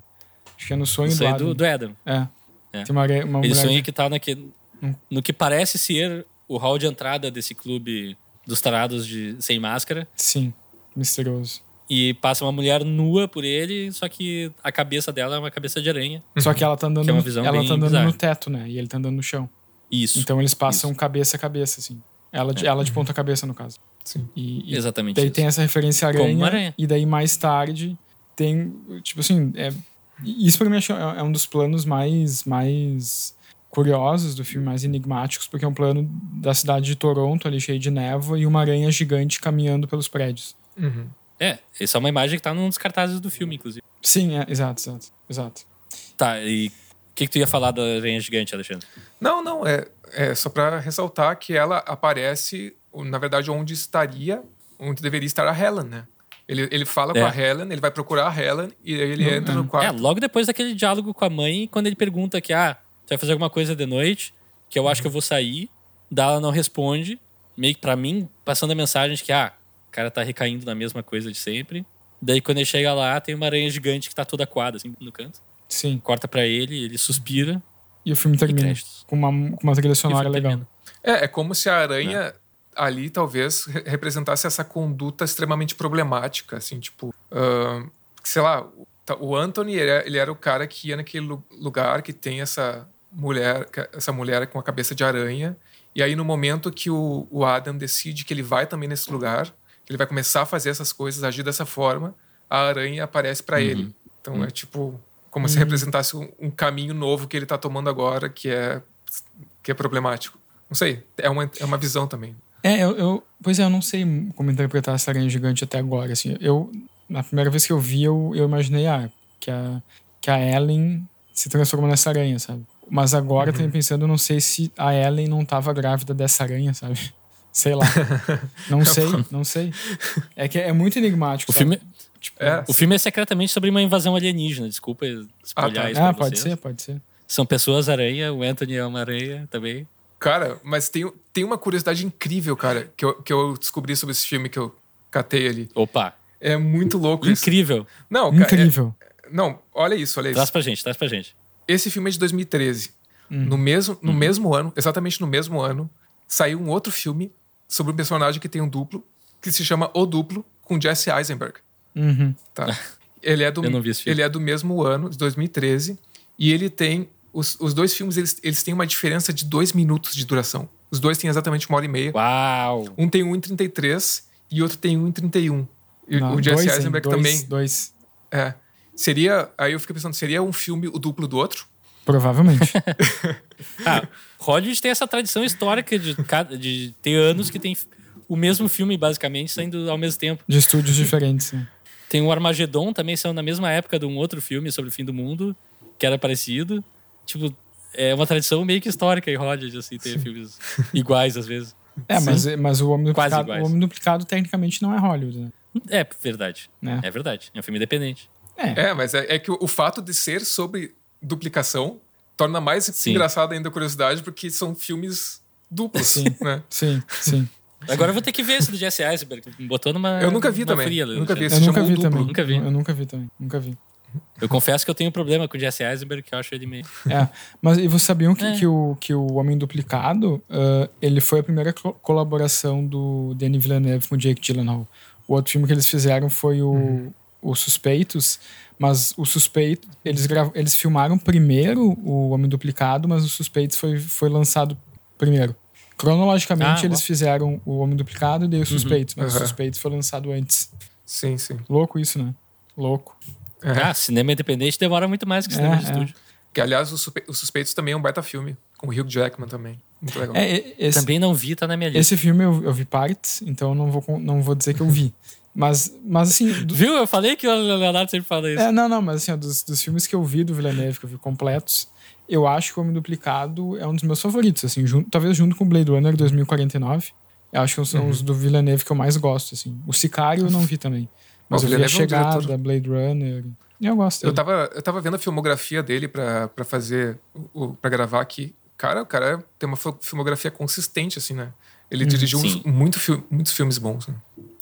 Acho que é no sonho Isso do aí Adam. do, do Adam. É. É. Tem uma, aranha- uma Ele mulher... sonha que tá naquele, Hum. no que parece ser o hall de entrada desse clube dos tarados de, sem máscara. Sim, misterioso. E passa uma mulher nua por ele, só que a cabeça dela é uma cabeça de aranha. Só que ela tá andando, Que é uma no- visão ela tá andando bizarra. no teto, né? E ele tá andando no chão. Isso. Então eles passam cabeça a cabeça, assim. Ela de, ela de ponta cabeça, no caso. Sim. E, e Exatamente daí isso. tem essa referência aranha, aranha. E daí mais tarde tem, tipo assim, é, isso pra mim acho- é um dos planos mais, mais curiosos do filme, mais enigmáticos, porque é um plano da cidade de Toronto, ali cheio de névoa, e uma aranha gigante caminhando pelos prédios. Uhum. É, essa é uma imagem que tá num dos cartazes do filme, inclusive. Sim, é, exato, exato, exato. Tá, e o que, que tu ia falar da aranha gigante, Alexandre? Não, não, é, é só pra ressaltar que ela aparece, na verdade, onde estaria, onde deveria estar a Helen, né? Ele, ele fala com É. a Helen, ele vai procurar a Helen e aí ele Não, entra é. no É, quarto. logo depois daquele diálogo com a mãe, quando ele pergunta que, ah, tu vai fazer alguma coisa de noite, que eu acho que eu vou sair, daí ela não responde, meio que pra mim, passando a mensagem de que, ah, o cara tá recaindo na mesma coisa de sempre. Daí quando ele chega lá, tem uma aranha gigante que tá toda aquada, assim, no canto. Sim. Corta pra ele, ele suspira E o filme termina com uma, com uma trilha sonora legal. termina. É, é como se a aranha ali talvez re- representasse essa conduta extremamente problemática, assim, tipo, ahn, sei lá, o- tá- Anthony, ele, é- ele era o cara que ia naquele lu- lugar que tem essa mulher, essa mulher com a cabeça de aranha, e aí no momento que o, o Adam decide que ele vai também nesse lugar, que ele vai começar a fazer essas coisas, agir dessa forma, a aranha aparece pra ele. Então é tipo, Como Uhum. se representasse um, um caminho novo que ele tá tomando agora, que é, que é problemático. Não sei, é uma, é uma visão também. É, eu, eu- Pois é, eu não sei como interpretar essa aranha gigante até agora, assim. Eu... Na primeira vez que eu vi, eu, eu imaginei, ah, que a, que a Ellen se transformou nessa aranha, sabe? Mas agora, Uhum. eu tenho pensando, não sei se a Ellen não tava grávida dessa aranha, sabe? Sei lá. Não sei, não sei. É que é muito enigmático, O sabe? filme, Tipo, É. o filme é secretamente sobre uma invasão alienígena. Desculpa espalhar tá. isso pra Ah, pode vocês. ser, pode ser. São pessoas aranha, o Anthony é uma aranha também. Cara, mas tem, tem uma curiosidade incrível, cara, que eu, que eu descobri sobre esse filme que eu catei ali. Opa, É muito louco isso. incrível. Não, cara, Incrível. é- não, olha isso, olha isso. Traz pra gente, traz pra gente. Esse filme é de 2013. Hum. No, mesmo, no Uhum. mesmo ano, exatamente no mesmo ano, saiu um outro filme sobre um personagem que tem um duplo, que se chama O Duplo, com Jesse Eisenberg. Uhum. Tá? Ele é do, Eu não vi esse filme. ele é do mesmo ano, de 2013, e ele tem. Os, os dois filmes eles, eles têm uma diferença de dois minutos de duração. Os dois têm exatamente uma hora e meia. Uau! Um tem 1,33 e outro tem 1,31. E Não, o Jesse dois? Eisenberg Dois, também. Dois. É. Seria. Aí eu fiquei pensando, seria um filme o duplo do outro? Provavelmente. Ah, Hollywood tem essa tradição histórica de, de ter anos que tem o mesmo filme, basicamente, saindo ao mesmo tempo. de estúdios diferentes. né? Tem o Armagedon também, saiu na mesma época de um outro filme sobre o fim do mundo, que era parecido. Tipo, é uma tradição meio que histórica em Hollywood, assim, ter filmes iguais às vezes. É, mas, mas o Homem Quase Duplicado, iguais. o Homem Duplicado tecnicamente não é Hollywood, né? É verdade. Né? É verdade. É um filme independente. É. É, mas é, é que o, o fato de ser sobre duplicação torna mais Sim. engraçada ainda a curiosidade, porque são filmes duplos, Sim. né? Sim, sim. Agora eu vou ter que ver esse do Jesse Eisenberg. Botou numa. Eu nunca vi também. Fria, Nunca vi. Eu nunca vi duplo. também. Nunca vi. Eu nunca vi também. Nunca vi. Eu confesso que eu tenho um problema com o Jesse Eisenberg, que eu acho ele meio. É, mas e vocês sabiam que, É. que, o, que o Homem Duplicado, ah, ele foi a primeira co- colaboração do Denis Villeneuve com o Jake Gyllenhaal. O outro filme que eles fizeram foi o, o Suspeitos, mas o Suspeito, eles, grav, eles filmaram primeiro o Homem Duplicado, mas o Suspeitos foi, foi lançado primeiro. Cronologicamente, Ah, eles ó. fizeram o Homem Duplicado e daí o Suspeitos, mas o Aham. Suspeitos foi lançado antes. Sim, sim. Louco isso, né? Louco. É. Ah, cinema independente demora muito mais que cinema É, de é. estúdio. Que, aliás, os Suspe- Os Suspeitos também é um baita filme, com o Hugh Jackman também. Muito legal. É, esse, Também não vi, tá na minha lista. Esse filme eu, eu vi partes, então eu não vou, não vou dizer que eu vi. Mas, mas assim. do- Viu? Eu falei que o Leonardo sempre fala isso. é, não, não, mas assim, ó, dos, dos filmes que eu vi do Villeneuve, que eu vi completos, eu acho que o Homem Duplicado é um dos meus favoritos, assim, junto, talvez junto com Blade Runner 2049. Eu acho que são Uhum. os do Villeneuve que eu mais gosto, assim. O Sicário eu não vi também. Mas O eu vi a Villeneuve é um Chegada, diretor- Blade Runner. Eu gosto Eu dele. tava, eu tava vendo a filmografia dele pra, pra fazer, pra gravar aqui. Cara, o cara tem uma fil- filmografia consistente, assim, né? Ele dirigiu sim. uns- muito muitos filmes bons, né?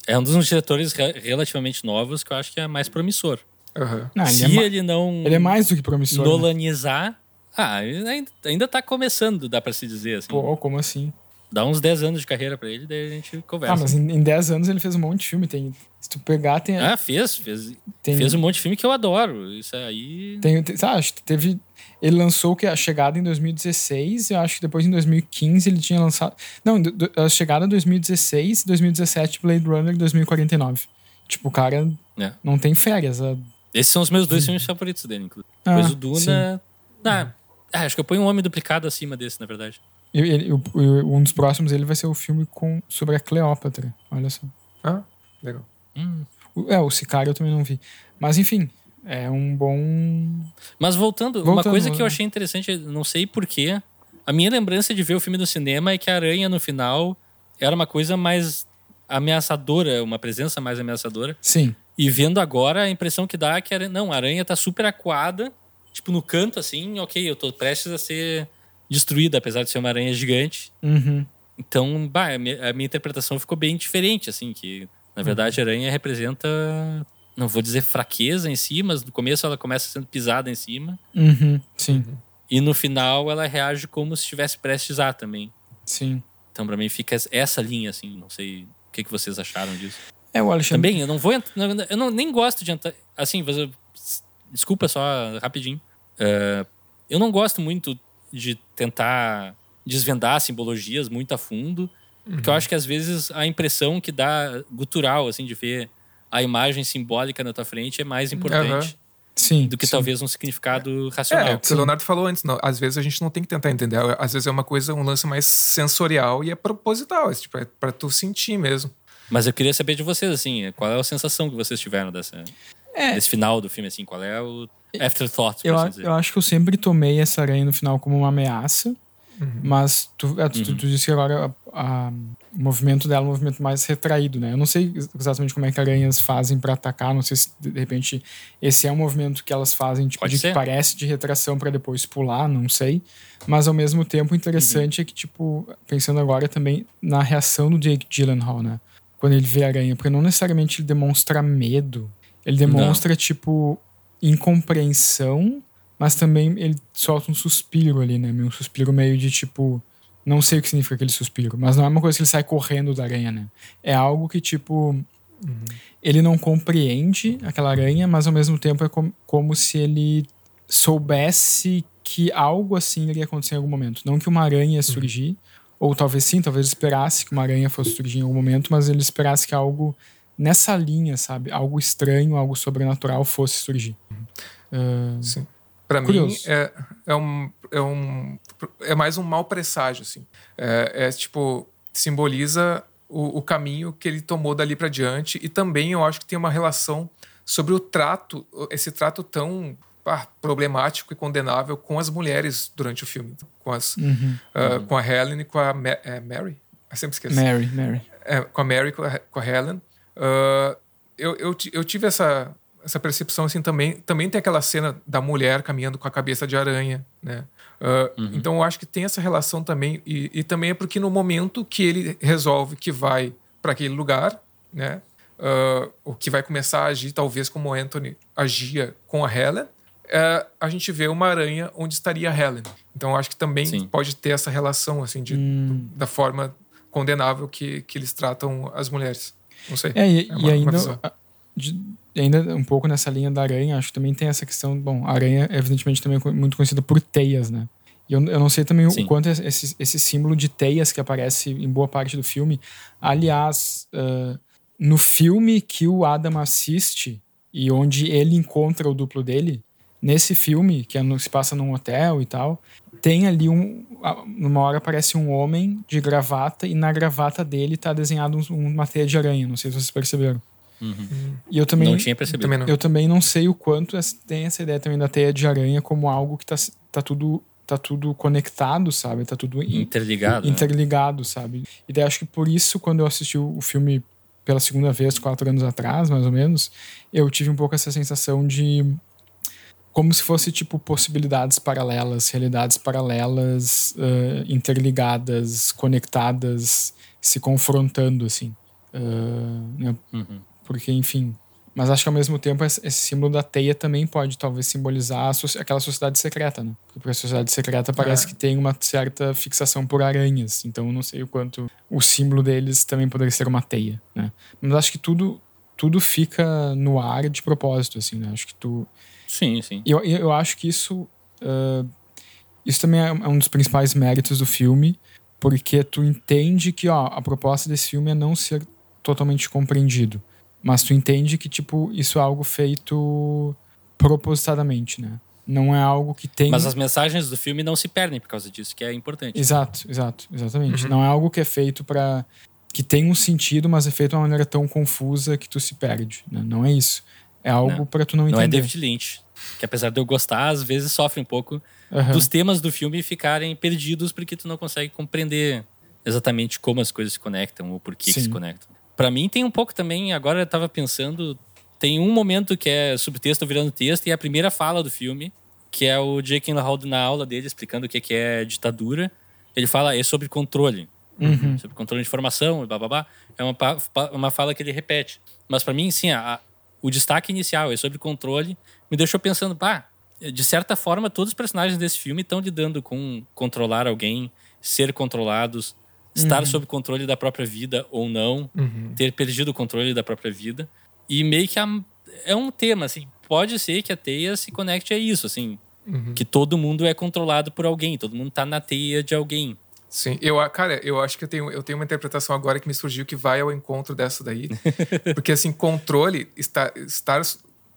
É um dos diretores re- relativamente novos que eu acho que é mais promissor. Aham. Não, ele, Se é ma- ele não ele é mais do que promissor. né? nolanizar. Ah, ele ainda, ainda tá começando, dá pra se dizer assim. Pô, como assim? Dá uns 10 anos de carreira pra ele, daí a gente conversa. Ah, mas em, em 10 anos ele fez um monte de filme. Tem, se tu pegar, tem. Ah, fez, fez, tem fez um monte de filme que eu adoro. Isso aí. Tem, tem, sabe, acho que teve. Ele lançou que a chegada em 2016, eu acho que depois em 2015 ele tinha lançado. Não, a chegada em 2016, 2017, Blade Runner 2049. Tipo, o cara É. não tem férias. a- Esses são os meus dois filmes favoritos dele, inclusive. Ah, Depois o Duna. Ah, ah, acho que eu ponho um homem duplicado acima desse, na verdade. E ele- o- o- um dos próximos ele vai ser o filme com, sobre a Cleópatra. Olha só. Ah, legal. Hum. O- é, o Sicário eu também não vi. Mas enfim, é um bom. Mas voltando, uma Voltando, coisa que eu né? achei interessante, não sei porquê, a minha lembrança de ver o filme no cinema é que a aranha no final era uma coisa mais ameaçadora, uma presença mais ameaçadora. Sim. E vendo agora, a impressão que dá é que a aranha, não, a aranha tá super acuada, tipo no canto assim, ok, eu tô prestes a ser destruída, apesar de ser uma aranha gigante. Uhum. Então, bah, a, minha, a minha interpretação ficou bem diferente, assim, que na verdade a aranha representa, não vou dizer fraqueza em si, mas no começo ela começa sendo pisada em cima. Uhum. Sim. E no final ela reage como se estivesse prestes a também. Sim. Então, pra mim, fica essa linha, assim. Não sei o que, que vocês acharam disso. É, o Alexandre. Também, eu não vou entrar. Eu não, nem gosto de entrar. Assim, você- desculpa só rapidinho. É, eu não gosto muito de tentar desvendar simbologias muito a fundo. Porque eu acho que às vezes a impressão que dá gutural, assim, de ver a imagem simbólica na tua frente é mais importante Sim, do que sim. talvez um significado racional. É, o que o Leonardo falou antes, não, às vezes a gente não tem que tentar entender. Às vezes é uma coisa, um lance mais sensorial e é proposital. É, tipo, é pra tu sentir mesmo. Mas eu queria saber de vocês, assim, qual é a sensação que vocês tiveram dessa, É. desse final do filme, assim, qual é o afterthought, por Eu, assim eu acho que eu sempre tomei essa aranha no final como uma ameaça. Uhum. Mas tu, é, tu, tu- tu disse que agora a- a- o movimento dela é um movimento mais retraído, né? Eu não sei ex- exatamente como é que aranhas fazem pra atacar. Não sei se de repente esse é um movimento que elas fazem tipo, de ser. que parece de retração pra depois pular, não sei. Mas ao mesmo tempo o interessante Uhum. é que, tipo, pensando agora também na reação do Jake Gyllenhaal, né? Quando ele vê a aranha, porque não necessariamente ele demonstra medo. Ele demonstra, tipo, incompreensão, mas também ele solta um suspiro ali, né? Um suspiro meio de tipo. Não sei o que significa aquele suspiro, mas não é uma coisa que ele sai correndo da aranha, né? É algo que, tipo. Ele não compreende aquela aranha, mas ao mesmo tempo é com- como se ele soubesse que algo assim iria acontecer em algum momento. Não que uma aranha ia surgir, ou talvez sim, talvez esperasse que uma aranha fosse surgir em algum momento, mas ele esperasse que algo nessa linha, sabe? Algo estranho, algo sobrenatural fosse surgir. Ah, Sim. Pra mim, é, é, um, é, um, é mais um mau presságio, assim. É, é, tipo, simboliza o, o caminho que ele tomou dali pra diante e também eu acho que tem uma relação sobre o trato, esse trato tão ah, problemático e condenável com as mulheres durante o filme. Com, as, uhum. ah, com a Helen e com a Ma- é, Mary. Eu sempre esqueço. Mary, Mary. É, com a Mary e com a, com a Helen. Ah, eu, eu, eu tive essa, essa percepção assim também. Também tem aquela cena da mulher caminhando com a cabeça de aranha, né? Ah, Então eu acho que tem essa relação também. E, e também é porque no momento que ele resolve que vai para aquele lugar, né? ah, o que vai começar a agir talvez como o Anthony agia com a Helen, é, a gente vê uma aranha onde estaria a Helen. Então eu acho que também Sim. pode ter essa relação assim de, Hum. da forma condenável que, que eles tratam as mulheres. Não sei. É, e, É uma- e ainda, de- ainda um pouco nessa linha da aranha, acho que também tem essa questão. Bom, a aranha é evidentemente também co- muito conhecida por teias, né? E eu, eu não sei também Sim. o quanto esse, esse símbolo de teias que aparece em boa parte do filme. Aliás, ah, no filme que o Adam assiste e onde ele encontra o duplo dele, nesse filme, que é no- se passa num hotel e tal, tem ali um. Numa hora aparece um homem de gravata e na gravata dele tá desenhado um- uma teia de aranha. Não sei se vocês perceberam. E eu também. Não tinha percebido. Também não. Eu também não sei o quanto tem essa ideia também da teia de aranha como algo que tá, tá tudo tá tudo conectado, sabe? Tá tudo in- Interligado. né? interligado, sabe? E daí acho que por isso, quando eu assisti o filme pela segunda vez, quatro anos atrás, mais ou menos, eu tive um pouco essa sensação de como se fosse tipo possibilidades paralelas, realidades paralelas, eh, interligadas, conectadas, se confrontando assim, Ah, né? Uhum. Porque enfim. Mas acho que ao mesmo tempo esse símbolo da teia também pode talvez simbolizar soci- aquela sociedade secreta, né? Porque a sociedade secreta parece É. que tem uma certa fixação por aranhas, então eu não sei o quanto o símbolo deles também poderia ser uma teia, né? Mas acho que tudo tudo fica no ar de propósito, assim, né? Acho que tu Sim, sim. eu, eu acho que isso ah, isso também é é um dos principais méritos do filme, porque tu entende que ó, a proposta desse filme é não ser totalmente compreendido, mas tu entende que tipo isso é algo feito propositadamente, né? Não é algo que tem Mas as mensagens do filme não se perdem por causa disso, que é importante. Exato, exato, exatamente. Uhum. Não é algo que é feito pra. que tem um sentido, mas é feito de uma maneira tão confusa que tu se perde. né? Não é isso. É algo pra tu não Não é entender. David Lynch. Que apesar de eu gostar, às vezes sofre um pouco Aham. dos temas do filme ficarem perdidos porque tu não consegue compreender exatamente como as coisas se conectam ou por que, que se conectam. Pra mim tem um pouco também, agora eu tava pensando, tem um momento que é subtexto virando texto e é a primeira fala do filme, que é o Jake Gyllenhaal na aula dele explicando o que é ditadura. Ele fala é sobre controle, Uhum. sobre controle de informação e blá. É uma, uma fala que ele repete. Mas pra mim, sim, a- a- o destaque inicial é sobre controle, me deixou pensando, pá, de certa forma, todos os personagens desse filme estão lidando com controlar alguém, ser controlados, estar sob controle da própria vida ou não, Uhum. ter perdido o controle da própria vida. E meio que a- é um tema, assim, pode ser que a teia se conecte a isso, assim, Uhum. que todo mundo é controlado por alguém, todo mundo tá na teia de alguém. Sim, eu, cara, eu acho que eu tenho, eu tenho uma interpretação agora que me surgiu que vai ao encontro dessa daí. Porque, assim, controle, está, estar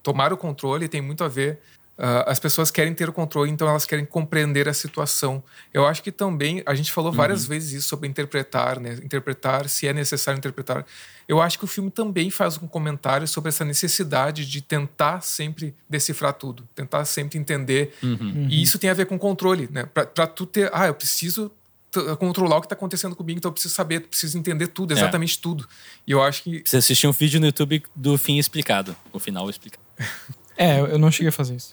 tomar o controle tem muito a ver Uh, as pessoas querem ter o controle, então elas querem compreender a situação. Eu acho que também, a gente falou várias uhum. vezes isso sobre interpretar, né? Interpretar, se é necessário interpretar. Eu acho que o filme também faz um comentário sobre essa necessidade de tentar sempre decifrar tudo, tentar sempre entender. Uhum. E isso tem a ver com controle, né? Para tu ter, ah, eu preciso controlar o que está acontecendo comigo, então eu preciso saber, preciso entender tudo, é. exatamente é. tudo. E eu acho que. Você assistiu um vídeo no YouTube do fim explicado, o final explicado. É, eu não cheguei a fazer isso.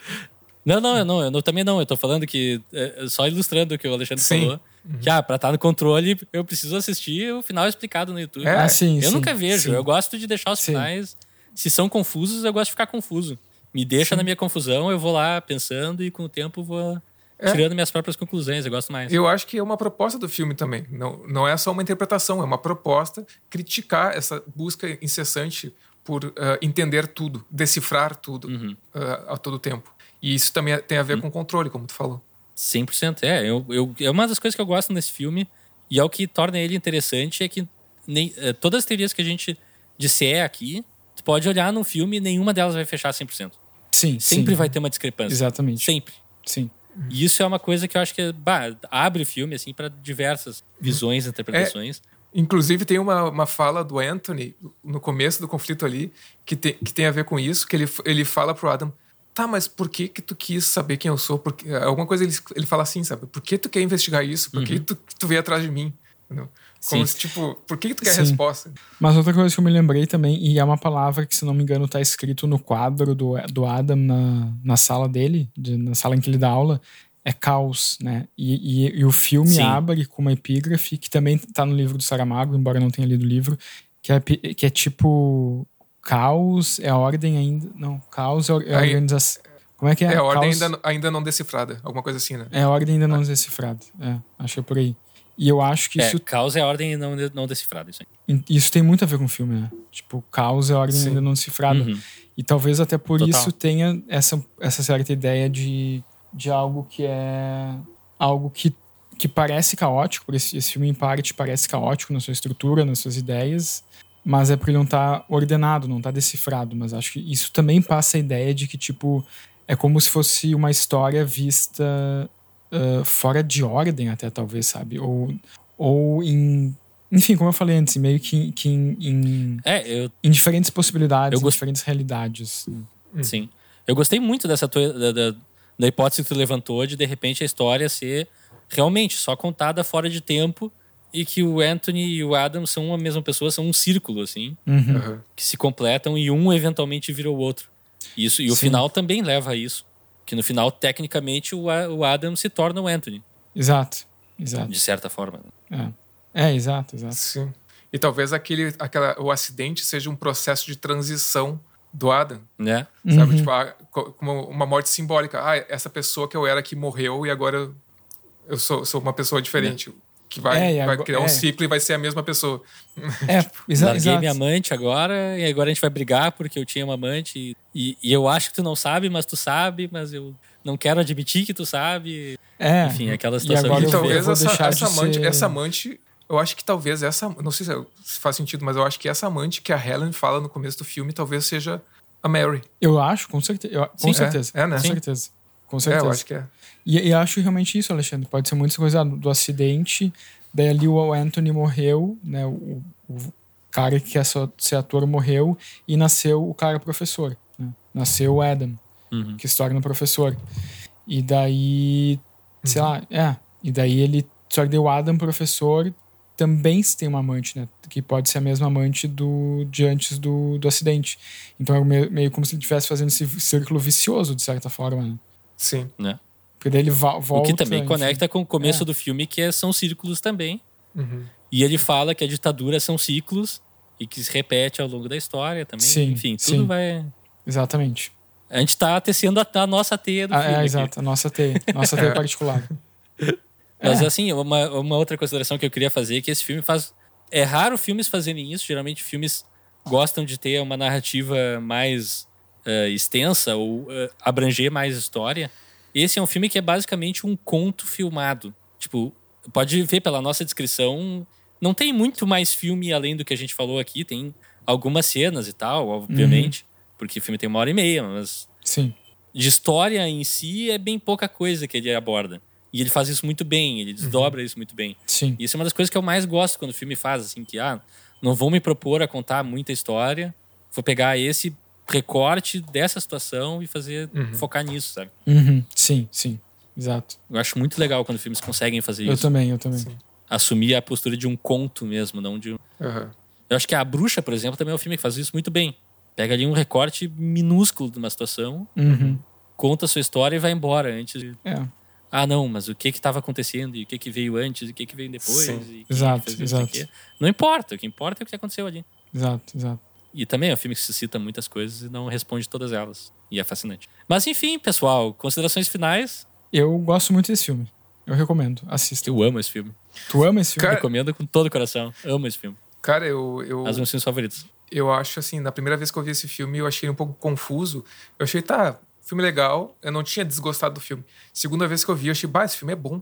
Não, não, eu não, eu não, também não. Eu tô falando que. É, só ilustrando o que o Alexandre sim. falou. Uhum. Que, ah, pra estar no controle, eu preciso assistir o final explicado no YouTube. É, ah, sim, eu sim, nunca vejo. Sim. Eu gosto de deixar os finais. Se são confusos, eu gosto de ficar confuso. Me deixa na minha confusão, eu vou lá pensando e com o tempo vou é. tirando minhas próprias conclusões. Eu gosto mais. Eu acho que é uma proposta do filme também. Não, não é só uma interpretação, é uma proposta criticar essa busca incessante por uh, entender tudo, decifrar tudo uhum. uh, a todo tempo. E isso também tem a ver uhum. com controle, como tu falou. 100%. É, eu, eu, é uma das coisas que eu gosto nesse filme e é o que torna ele interessante é que nem, é, todas as teorias que a gente disser aqui, tu pode olhar no filme e nenhuma delas vai fechar 100%. Sim, Sempre sim. vai ter uma discrepância. Exatamente. Sempre. Sim. E isso é uma coisa que eu acho que bah, abre o filme assim para diversas visões, interpretações. É, Inclusive, tem uma, uma fala do Anthony no começo do conflito ali que tem, que tem a ver com isso, que ele, ele fala pro Adam, tá, mas por que que tu quis saber quem eu sou? Porque, alguma coisa ele, ele fala assim, sabe? Por que tu quer investigar isso? Por que uhum. tu, tu veio atrás de mim? Entendeu? Como se, tipo, por que, que tu quer Sim. resposta? Mas outra coisa que eu me lembrei também, e é uma palavra que, se não me engano, tá escrito no quadro do, do Adam na, na sala dele, de, na sala em que ele dá aula, é caos, né? E, e, e o filme Sim. abre com uma epígrafe que também está no livro do Saramago, embora eu não tenha lido o livro, que é, que é tipo caos é a ordem ainda, não, caos é a organização. Como é que é? É a ordem ainda, ainda não decifrada, alguma coisa assim, né? É a ordem ainda não ah. decifrada, é, acho que é por aí. E eu acho que é, isso. Caos é a ordem não, não decifrada, isso aí. Isso tem muito a ver com o filme, né? Tipo, caos é a ordem Sim. ainda não decifrada. Uhum. E talvez até por Total. isso tenha essa, essa certa ideia de de algo que é algo que, que parece caótico, esse, esse filme em parte parece caótico na sua estrutura, nas suas ideias, mas é porque ele não está ordenado, não está decifrado, mas acho que isso também passa a ideia de que tipo é como se fosse uma história vista uh, fora de ordem até talvez, sabe? Ou ou em enfim, como eu falei antes, meio que, que em, em, é, eu, em diferentes possibilidades, gost... em diferentes realidades. Sim. Eu gostei muito dessa tua, da, da, da hipótese que tu levantou de de repente a história ser realmente só contada fora de tempo e que o Anthony e o Adam são a mesma pessoa, são um círculo, assim, uhum. que se completam e um eventualmente vira o outro. Isso, e o Sim. final também leva a isso. Que no final, tecnicamente, o, o Adam se torna o Anthony. Exato, exato. De certa forma. É, é exato, exato. Sim. E talvez aquele, aquela, o acidente seja um processo de transição do Adam. Né? Sabe? Uhum. Tipo, ah, como uma morte simbólica. Ah, essa pessoa que eu era que morreu e agora eu sou, sou uma pessoa diferente. É. Que vai, é, vai criar um é. ciclo e vai ser a mesma pessoa. É, exa Larguei exato. minha amante agora e agora a gente vai brigar porque eu tinha uma amante e, e, eu acho que tu não sabe, mas tu sabe, mas eu não quero admitir que tu sabe. É. Enfim, aquela situação. E agora talvez essa, essa, amante, ser... essa amante eu acho que talvez essa. Não sei se faz sentido, mas eu acho que essa amante que a Helen fala no começo do filme talvez seja a Mary. Eu acho, com certeza. Eu, com Sim, certeza. É, é, né? Com certeza. Com certeza. É, eu acho que é. E, e acho realmente isso, Alexandre. Pode ser muita coisa do, do acidente. Daí ali o Anthony morreu, né? O, o cara que quer ser ator morreu e nasceu o cara professor. Né? Nasceu o Adam, uhum. que se torna professor. E daí, sei uhum. lá, é. E daí ele. Só que daí o Adam, professor, também tem uma amante, né? Que pode ser a mesma amante do, de antes do, do acidente. Então é meio, meio como se ele estivesse fazendo esse círculo vicioso, de certa forma, né? Sim. Né? Porque daí ele volta. O que também enfim. conecta com o começo é. do filme, que é, são círculos também. Uhum. E ele fala que a ditadura são ciclos e que se repete ao longo da história também. Sim, Enfim, tudo sim. vai. Exatamente. A gente tá tecendo a, a nossa teia do ah, filme. É, exato, a nossa teia. Nossa teia particular. Mas é. assim, uma, uma outra consideração que eu queria fazer é que esse filme faz. É raro filmes fazerem isso. Geralmente filmes gostam de ter uma narrativa mais uh, extensa ou uh, abranger mais história. Esse é um filme que é basicamente um conto filmado. Tipo, pode ver pela nossa descrição, não tem muito mais filme além do que a gente falou aqui. Tem algumas cenas e tal, obviamente. Uhum. porque o filme tem uma hora e meia, mas Sim. de história em si é bem pouca coisa que ele aborda. E ele faz isso muito bem, ele desdobra isso muito bem. Sim. E isso é uma das coisas que eu mais gosto quando o filme faz, assim, que, ah, não vou me propor a contar muita história, vou pegar esse recorte dessa situação e fazer, focar nisso, sabe? Uhum. Sim, sim. Exato. Eu acho muito legal quando filmes conseguem fazer Eu isso. também, eu também. Assumir a postura de um conto mesmo, não de um... Eu acho que A Bruxa, por exemplo, também é um filme que faz isso muito bem. Pega ali um recorte minúsculo de uma situação, Uhum. conta a sua história e vai embora antes de... É. Ah, não, mas o que que estava acontecendo e o que que veio antes e o que que veio depois Sim. e Exato, fez não sei o exato. Não importa, o que importa é o que aconteceu ali. Exato, exato. E também é um filme que suscita muitas coisas e não responde todas elas. E é fascinante. Mas enfim, pessoal, considerações finais. Eu gosto muito desse filme. Eu recomendo. Assista. Eu amo esse filme. Tu ama esse filme? Cara- Recomendo com todo o coração. Amo esse filme. Cara, eu, eu, dos meus filmes favoritos. eu acho assim, na primeira vez que eu vi esse filme, eu achei ele um pouco confuso. Eu achei, tá, filme legal, eu não tinha desgostado do filme. Segunda vez que eu vi, eu achei, bah, esse filme é bom.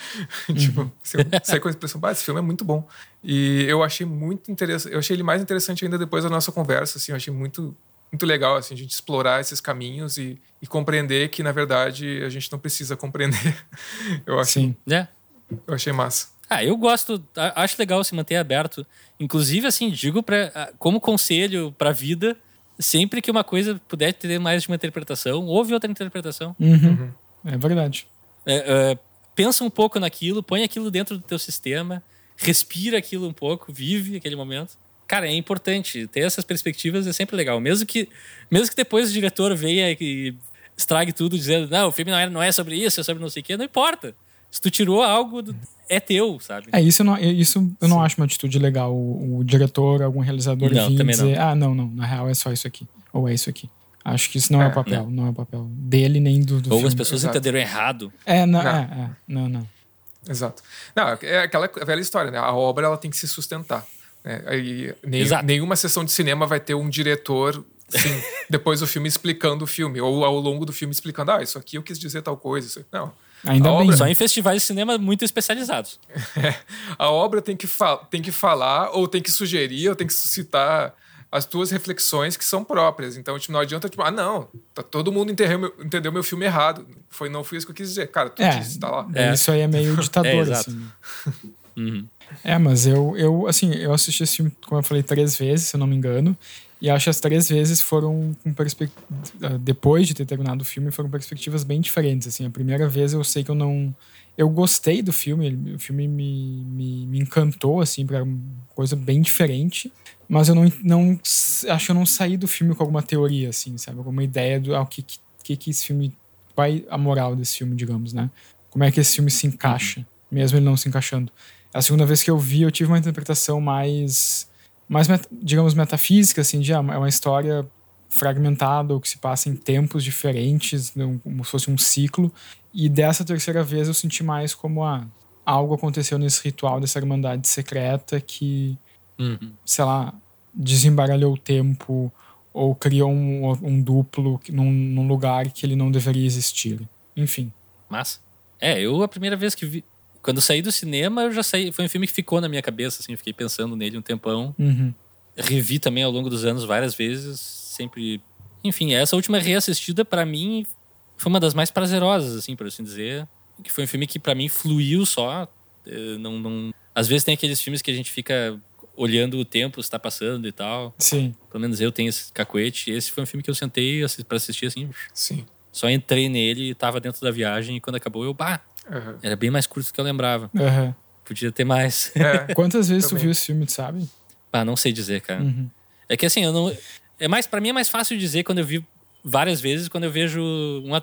tipo, assim, eu saí com a expressão, bah, esse filme é muito bom. E eu achei muito interessante, eu achei ele mais interessante ainda depois da nossa conversa, assim, eu achei muito muito legal assim a gente explorar esses caminhos e, e compreender que na verdade a gente não precisa compreender. eu acho, Sim. É. eu achei massa. Ah, eu gosto, a- acho legal se manter aberto. Inclusive, assim, digo pra, como conselho pra vida, sempre que uma coisa puder ter mais de uma interpretação, houve outra interpretação. Uhum. É verdade. É, é, pensa um pouco naquilo, põe aquilo dentro do teu sistema, respira aquilo um pouco, vive aquele momento. Cara, é importante ter essas perspectivas, é sempre legal. Mesmo que, mesmo que depois o diretor venha e estrague tudo dizendo, não, o filme não é, não é sobre isso, é sobre não sei o quê, não importa. Se tu tirou algo, é teu, sabe? É, isso eu não, isso eu não acho uma atitude legal. O, o diretor, algum realizador Não, vir e dizer, ah, não, não, na real é só isso aqui. Ou é isso aqui. Acho que isso não é, É, o papel, não. é o papel dele nem do, do Ou filme. as pessoas Exato. entenderam errado. É, não, Não. é, é, não, não. Exato. Não, é aquela velha história, né? A obra ela tem que se sustentar. Aí, nem- Exato. nenhuma sessão de cinema vai ter um diretor, sim, depois do filme explicando o filme, ou ao longo do filme explicando, ah, isso aqui eu quis dizer tal coisa. isso- Não. Ainda A bem. obra- Só em festivais de cinema muito especializados. A obra tem que, fa- tem que falar, ou tem que sugerir, ou tem que suscitar as tuas reflexões que são próprias. Então, tipo, não adianta, tipo, ah, não, tá, todo mundo entendeu meu, entendeu meu filme errado. Foi, não foi isso que eu quis dizer. Cara, tu É, disse, tá lá. É. Isso aí é meio ditador, É, exato. assim. Uhum. É, mas eu, eu, assim, eu assisti esse filme, como eu falei, três vezes, se eu não me engano. E acho que as três vezes foram com perspectivas. Depois de ter terminado o filme, foram perspectivas bem diferentes. Assim, a primeira vez eu sei que eu não. Eu gostei do filme, o filme me, me, me encantou, assim, pra uma coisa bem diferente. Mas eu não, não. Acho que eu não saí do filme com alguma teoria, assim, sabe? Alguma ideia do ah, que, que, que esse filme. Qual a moral desse filme, digamos, né? Como é que esse filme se encaixa, mesmo ele não se encaixando. A segunda vez que eu vi, eu tive uma interpretação mais, mais digamos, metafísica, assim, de ah, é uma história fragmentada ou que se passa em tempos diferentes, não- como se fosse um ciclo. E dessa terceira vez eu senti mais como ah, algo aconteceu nesse ritual dessa irmandade secreta que, Uhum. sei lá, desembaralhou o tempo ou criou um, um duplo num, num lugar que ele não deveria existir. Enfim. Massa. É, eu a primeira vez que vi. Quando eu saí do cinema, eu já saí. Foi um filme que ficou na minha cabeça, assim, fiquei pensando nele um tempão. Uhum. Revi também ao longo dos anos várias vezes, sempre. Enfim, essa última reassistida, pra mim, foi uma das mais prazerosas, assim, por assim dizer. Que foi um filme que pra mim fluiu só. eh, Não, não... Às vezes tem aqueles filmes que a gente fica olhando o tempo, se tá passando e tal. Sim. Pelo menos eu tenho esse cacuete. Esse foi um filme que eu sentei pra assistir, assim. Sim. Só entrei nele e tava dentro da viagem. E quando acabou, eu, bah, Aham. era bem mais curto do que eu lembrava. Aham. Podia ter mais. É, Quantas vezes tu viu esse filme, tu sabe? ah, não sei dizer, cara. Uhum. É que assim, eu não. É mais para mim é mais fácil dizer quando eu vi várias vezes, quando eu vejo uma,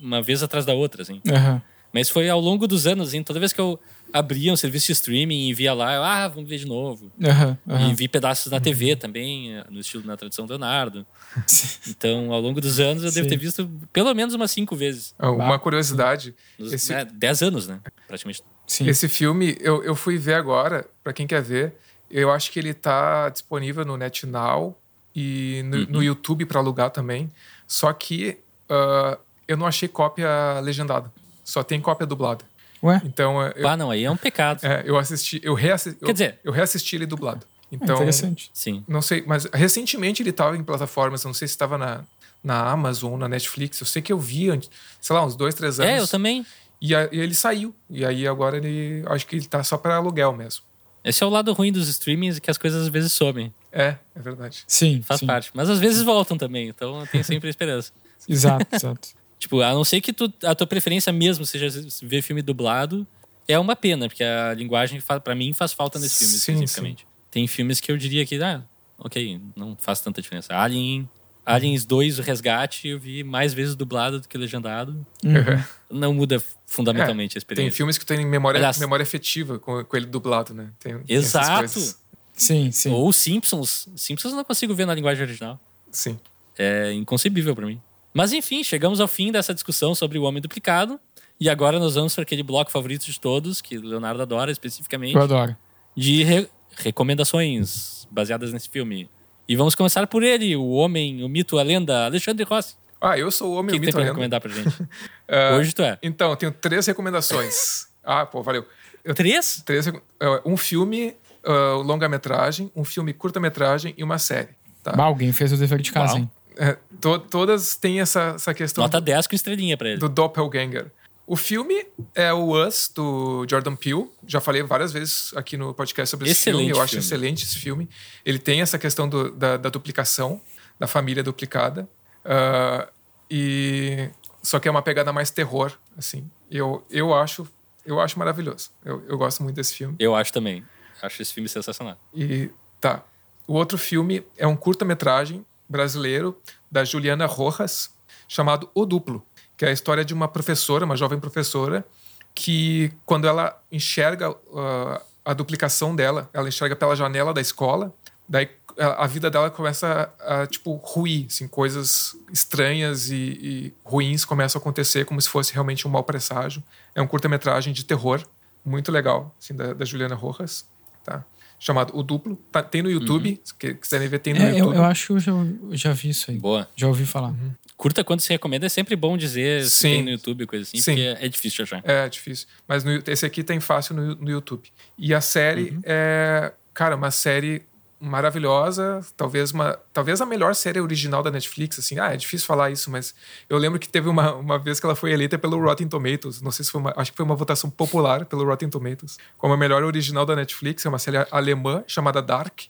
uma vez atrás da outra, assim. Aham. Mas foi ao longo dos anos, assim, toda vez que eu abria um serviço de streaming e via lá, eu, ah, vamos ver de novo. Aham. E aham. vi pedaços na TV também, eh, no estilo na tradição Leonardo. Sim. Então, ao longo dos anos, eu devo Sim. ter visto pelo menos umas cinco vezes. Uma curiosidade, Nos, Esse- né, dez anos, né? Praticamente. Sim. Esse filme, eu, eu fui ver agora, pra quem quer ver. Eu acho que ele tá disponível no NetNow e no, no YouTube pra alugar também. Só que ah, eu não achei cópia legendada. Só tem cópia dublada. Ué? Então, eh, eu, Ah, não, aí é um pecado. é, eu assisti, eu reassisti, Quer dizer- eu reassisti ele dublado. Então, interessante. Sim. não sei, mas recentemente ele estava em plataformas, não sei se estava na, na Amazon ou na Netflix. Eu sei que eu vi, antes, sei lá, uns dois, três anos. É, eu também. E, a- e ele saiu. E aí agora ele. Acho que ele tá só para aluguel mesmo. Esse é o lado ruim dos streamings, que as coisas às vezes somem. É, é verdade. Sim, Faz sim. parte. Mas às vezes voltam também, então tem sempre a esperança. Exato, exato. Tipo, a não ser que tu- a tua preferência mesmo seja ver filme dublado, é uma pena, porque a linguagem, pra mim, faz falta nesse filme, Sim, especificamente. Tem filmes que eu diria que, ah, ok, não faz tanta diferença. Alien, Aliens 2, O Resgate, eu vi mais vezes dublado do que legendado. Não muda fundamentalmente a Tem experiência. filmes que têm memória, Aliás- memória afetiva com, com ele dublado, né? Tem, tem Exato! coisas. Sim, sim. Ou Simpsons. Simpsons eu não consigo ver na linguagem original. Sim. É inconcebível pra mim. Mas enfim, chegamos ao fim dessa discussão sobre o Homem Duplicado. E agora nós vamos para aquele bloco favorito de todos, que o Leonardo adora especificamente, Eu adoro. de re- recomendações baseadas nesse filme. E vamos começar por ele, o homem, o mito, a lenda, Alexandre Rossi. Ah, eu sou o O homem que, que o tem mito pra lenda. recomendar pra gente? Ah, Hoje tu é. Então, eu tenho três recomendações. ah, pô, valeu. Eu- Três? três, ah, um filme, ah, longa-metragem, um filme curta-metragem e uma série. Tá? Bah, alguém fez o dever de casa, Uau. hein? É, to- todas têm essa, essa questão Nota 10 com estrelinha pra ele. do Doppelganger. O filme é o Us, do Jordan Peele. Já falei várias vezes aqui no podcast sobre esse Excelente filme. Eu acho filme. excelente esse filme. Ele tem essa questão do- da, da duplicação, da família duplicada. Ah, e Só que é uma pegada mais terror, assim. Eu, eu, acho, eu acho maravilhoso. Eu, eu gosto muito desse filme. Eu acho também. Acho esse filme sensacional. E tá. O outro filme é um curta-metragem brasileiro da Juliana Rojas, chamado O Duplo, que é a história de uma professora, uma jovem professora, que quando ela enxerga uh, a duplicação dela, ela enxerga pela janela da escola, daí a vida dela começa a, tipo ruir, assim, coisas estranhas e, e ruins começam a acontecer como se fosse realmente um mau presságio. É um curta-metragem de terror muito legal, assim, da, da Juliana Rojas, tá? Chamado O Duplo. Tá- tem no YouTube, se que- quiserem ver, tem no É, eu, YouTube. eu acho que eu já, eu já vi isso aí. Boa. Já ouvi falar. Curta quando se recomenda, é sempre bom dizer se Sim. tem no YouTube, coisa assim, Sim. porque é difícil de achar. É difícil. Mas no- esse aqui tem fácil no, no YouTube. E a série é, cara, uma série maravilhosa, talvez uma, talvez a melhor série original da Netflix, assim. Ah, é difícil falar isso, mas eu lembro que teve uma, uma vez que ela foi eleita pelo Rotten Tomatoes, não sei se foi uma, acho que foi uma votação popular pelo Rotten Tomatoes, como a melhor original da Netflix, é uma série alemã chamada Dark,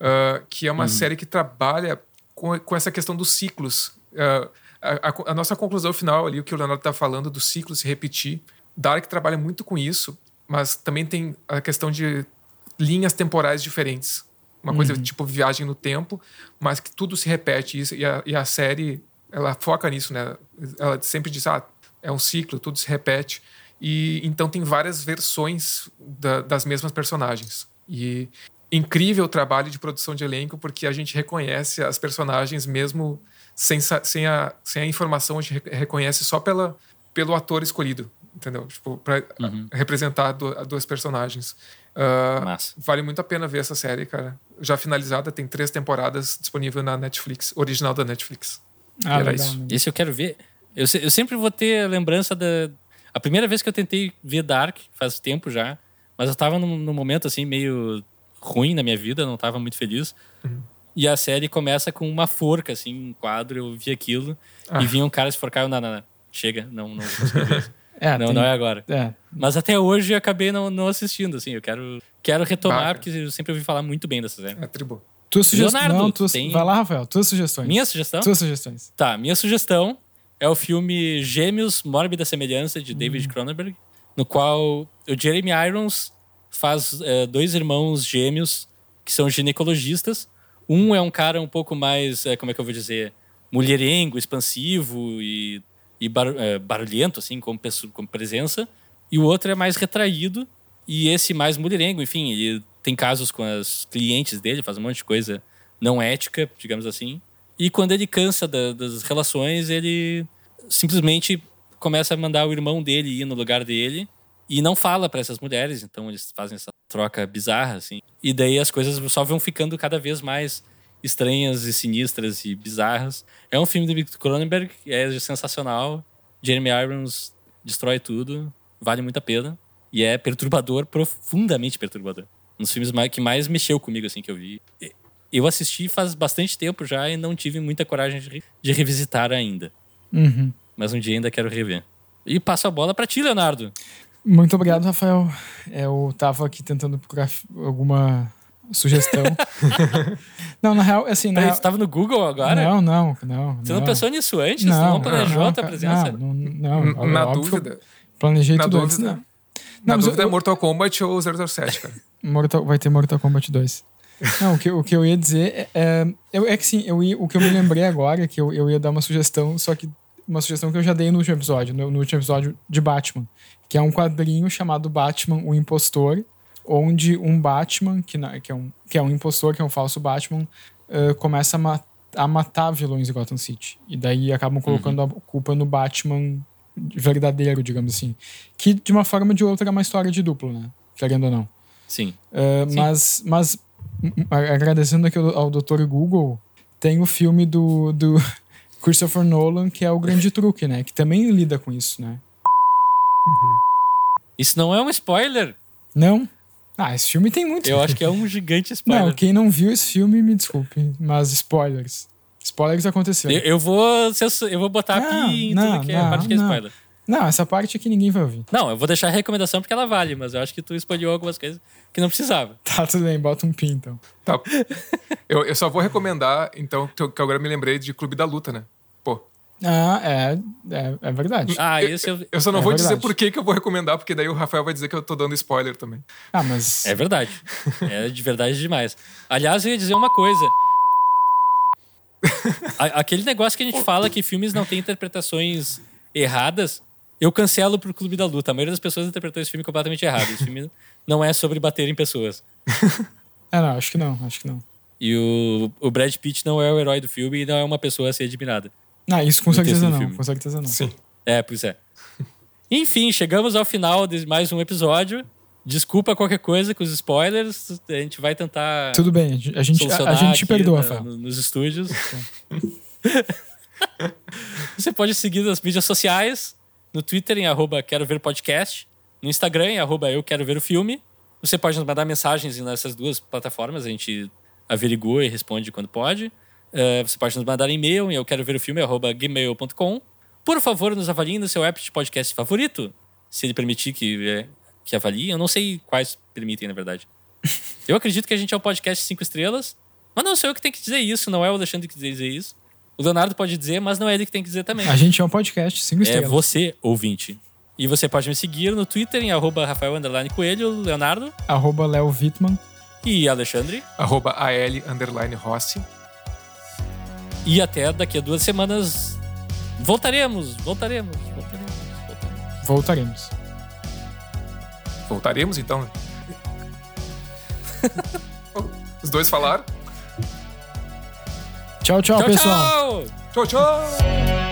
ah, que é uma série que trabalha com, com essa questão dos ciclos. Ah, a, a- a nossa conclusão final ali, o que o Leonardo está falando, do ciclo se repetir. Dark trabalha muito com isso, mas também tem a questão de linhas temporais diferentes. Uma coisa tipo viagem no tempo, mas que tudo se repete. E, a, e a série, ela foca nisso, né? Ela sempre diz, ah, é um ciclo, tudo se repete. E então tem várias versões da- das mesmas personagens. E incrível o trabalho de produção de elenco, porque a gente reconhece as personagens mesmo sem, sem, a, sem a informação, a gente re- reconhece só pela, pelo ator escolhido, entendeu? Tipo, pra representar do- duas personagens. Massa. Vale muito a pena ver essa série, cara. Já finalizada, tem três temporadas disponível na Netflix, original da Netflix. Ah, Era legal. isso. né? Esse eu quero ver. Eu, se- eu sempre vou ter a lembrança da. A primeira vez que eu tentei ver Dark, faz tempo já, mas eu tava num, num momento assim meio ruim na minha vida, não tava muito feliz. E a série começa com uma forca, assim, um quadro, eu vi aquilo, Ah. e vinha um cara se forcar, eu, não, não, não, chega, não, não vou conseguir ver isso. É, não, tem- não é agora. é. Mas até hoje eu acabei não, não assistindo, assim, eu quero, quero retomar, Baca. porque eu sempre ouvi falar muito bem dessa série. É tribo. Tuas sugestões. Leonardo, Não, tuas... tem- Vai lá, Rafael. Tuas sugestões. Minha sugestão? Tuas sugestões. Tá, minha sugestão é o filme Gêmeos Mórbida Semelhança, de David Cronenberg, no qual o Jeremy Irons faz eh, dois irmãos gêmeos que são ginecologistas. Um é um cara um pouco mais, eh, como é que eu vou dizer, mulherengo, expansivo e, e bar- eh, barulhento, assim, como, pesso- como presença. E o outro é mais retraído e esse mais mulherengo. Enfim, ele tem casos com as clientes dele, faz um monte de coisa não ética, digamos assim. E quando ele cansa da- das relações, ele simplesmente começa a mandar o irmão dele ir no lugar dele e não fala para essas mulheres. Então eles fazem essa troca bizarra, assim. E daí as coisas só vão ficando cada vez mais estranhas e sinistras e bizarras. É um filme do Victor Cronenberg, é sensacional. Jeremy Irons destrói tudo, vale muito a pena. E é perturbador, profundamente perturbador. Um dos filmes que mais mexeu comigo, assim, que eu vi. Eu assisti faz bastante tempo já e não tive muita coragem de, de revisitar ainda. Uhum. Mas um dia ainda quero rever. E passo a bola pra ti, Leonardo. Muito obrigado, Rafael. Eu tava aqui tentando procurar alguma sugestão. não, na real, assim, na Peraí, real... você tava no Google agora? Não, não, não. Você não pensou nisso antes? Você Não, não planejou não, a tua presença? Não, não, não, Na óbvio dúvida. Planejei Na tudo antes, dúvida. né? Na mas dúvida eu- é Mortal Kombat ou 007, cara. Mortal, vai ter Mortal Kombat 2. Não, o que, o que eu ia dizer é, é, eu- é que sim, eu ia- o que eu me lembrei agora é que eu, eu ia dar uma sugestão, só que uma sugestão que eu já dei no último episódio, no, no último episódio de Batman, que é um quadrinho chamado Batman, o Impostor, onde um Batman, que, na- que, é, um, que é um impostor, que é um falso Batman, eh, começa a, a matar vilões de Gotham City. E daí acabam colocando a culpa no Batman verdadeiro, digamos assim. Que de uma forma ou de outra é uma história de duplo, né? Querendo ou não. Sim. Uh, Sim. mas, mas m- m- agradecendo aqui ao, ao Dr. Google, tem o filme do, do Christopher Nolan, que é o Grande Truque, né? Que também lida com isso, né? Isso não é um spoiler. Não? Ah, esse filme tem muito. Eu acho que é um gigante spoiler. Não, quem não viu esse filme, me desculpe, mas spoilers. Spoilers aconteceram. Eu, eu vou, eu vou botar Não, aqui em não, tudo que é não, parte que é não. spoiler. Não, essa parte aqui ninguém vai ouvir. Não, eu vou deixar a recomendação porque ela vale, mas eu acho que tu espalhou algumas coisas que não precisava. Tá, tudo bem, bota um pin então. Tá. Eu, eu só vou recomendar, então, que eu- que agora me lembrei de Clube da Luta, né? Pô. Ah, é, é, é verdade. Ah, esse eu... Eu só não É vou dizer verdade. por que, que eu vou recomendar, porque daí o Rafael vai dizer que eu tô dando spoiler também. Ah, mas. É verdade. É de verdade demais. Aliás, eu ia dizer uma coisa. Aquele negócio que a gente fala que filmes não têm interpretações erradas, eu cancelo pro Clube da Luta. A maioria das pessoas interpretou esse filme completamente errado. Esse filme não é sobre bater em pessoas. É, não, acho que não, acho que não. E o, o Brad Pitt não é o herói do filme e não é uma pessoa a ser admirada. Não, isso com certeza não, com certeza não. Sim. É, pois é. Enfim, chegamos ao final de mais um episódio. Desculpa qualquer coisa com os spoilers. A gente vai tentar Tudo bem, a gente, a a, gente perdoa, Rafael. no- nos estúdios. Você pode seguir nas mídias sociais, no Twitter em arroba quero ver podcast, no Instagram em arroba eu quero ver o filme. Você pode nos mandar mensagens nessas duas plataformas, a gente averigua e responde quando pode. Eh, você pode nos mandar e-mail em eu quero ver o filme arroba gmail.com. Por favor, nos avaliem no seu app de podcast favorito, se ele permitir que, eh, que avalie. Eu não sei quais permitem, na verdade. Eu acredito que a gente é um podcast cinco estrelas, mas não sou eu que tenho que dizer isso, não é o Alexandre que tem que dizer isso. O Leonardo pode dizer, mas não é ele que tem que dizer também. A gente é um podcast, cinco É estrelas. você, ouvinte. E você pode me seguir no Twitter em arroba Rafael Underline Coelho, Leonardo Arroba Léo Wittmann. e Alexandre. Arroba AL underline Rossi. E até daqui a duas semanas voltaremos, voltaremos, voltaremos, voltaremos. Voltaremos. Voltaremos, então. Os dois falaram. Tchau, tchau, Tchau, pessoal. tchau! Tchau, tchau!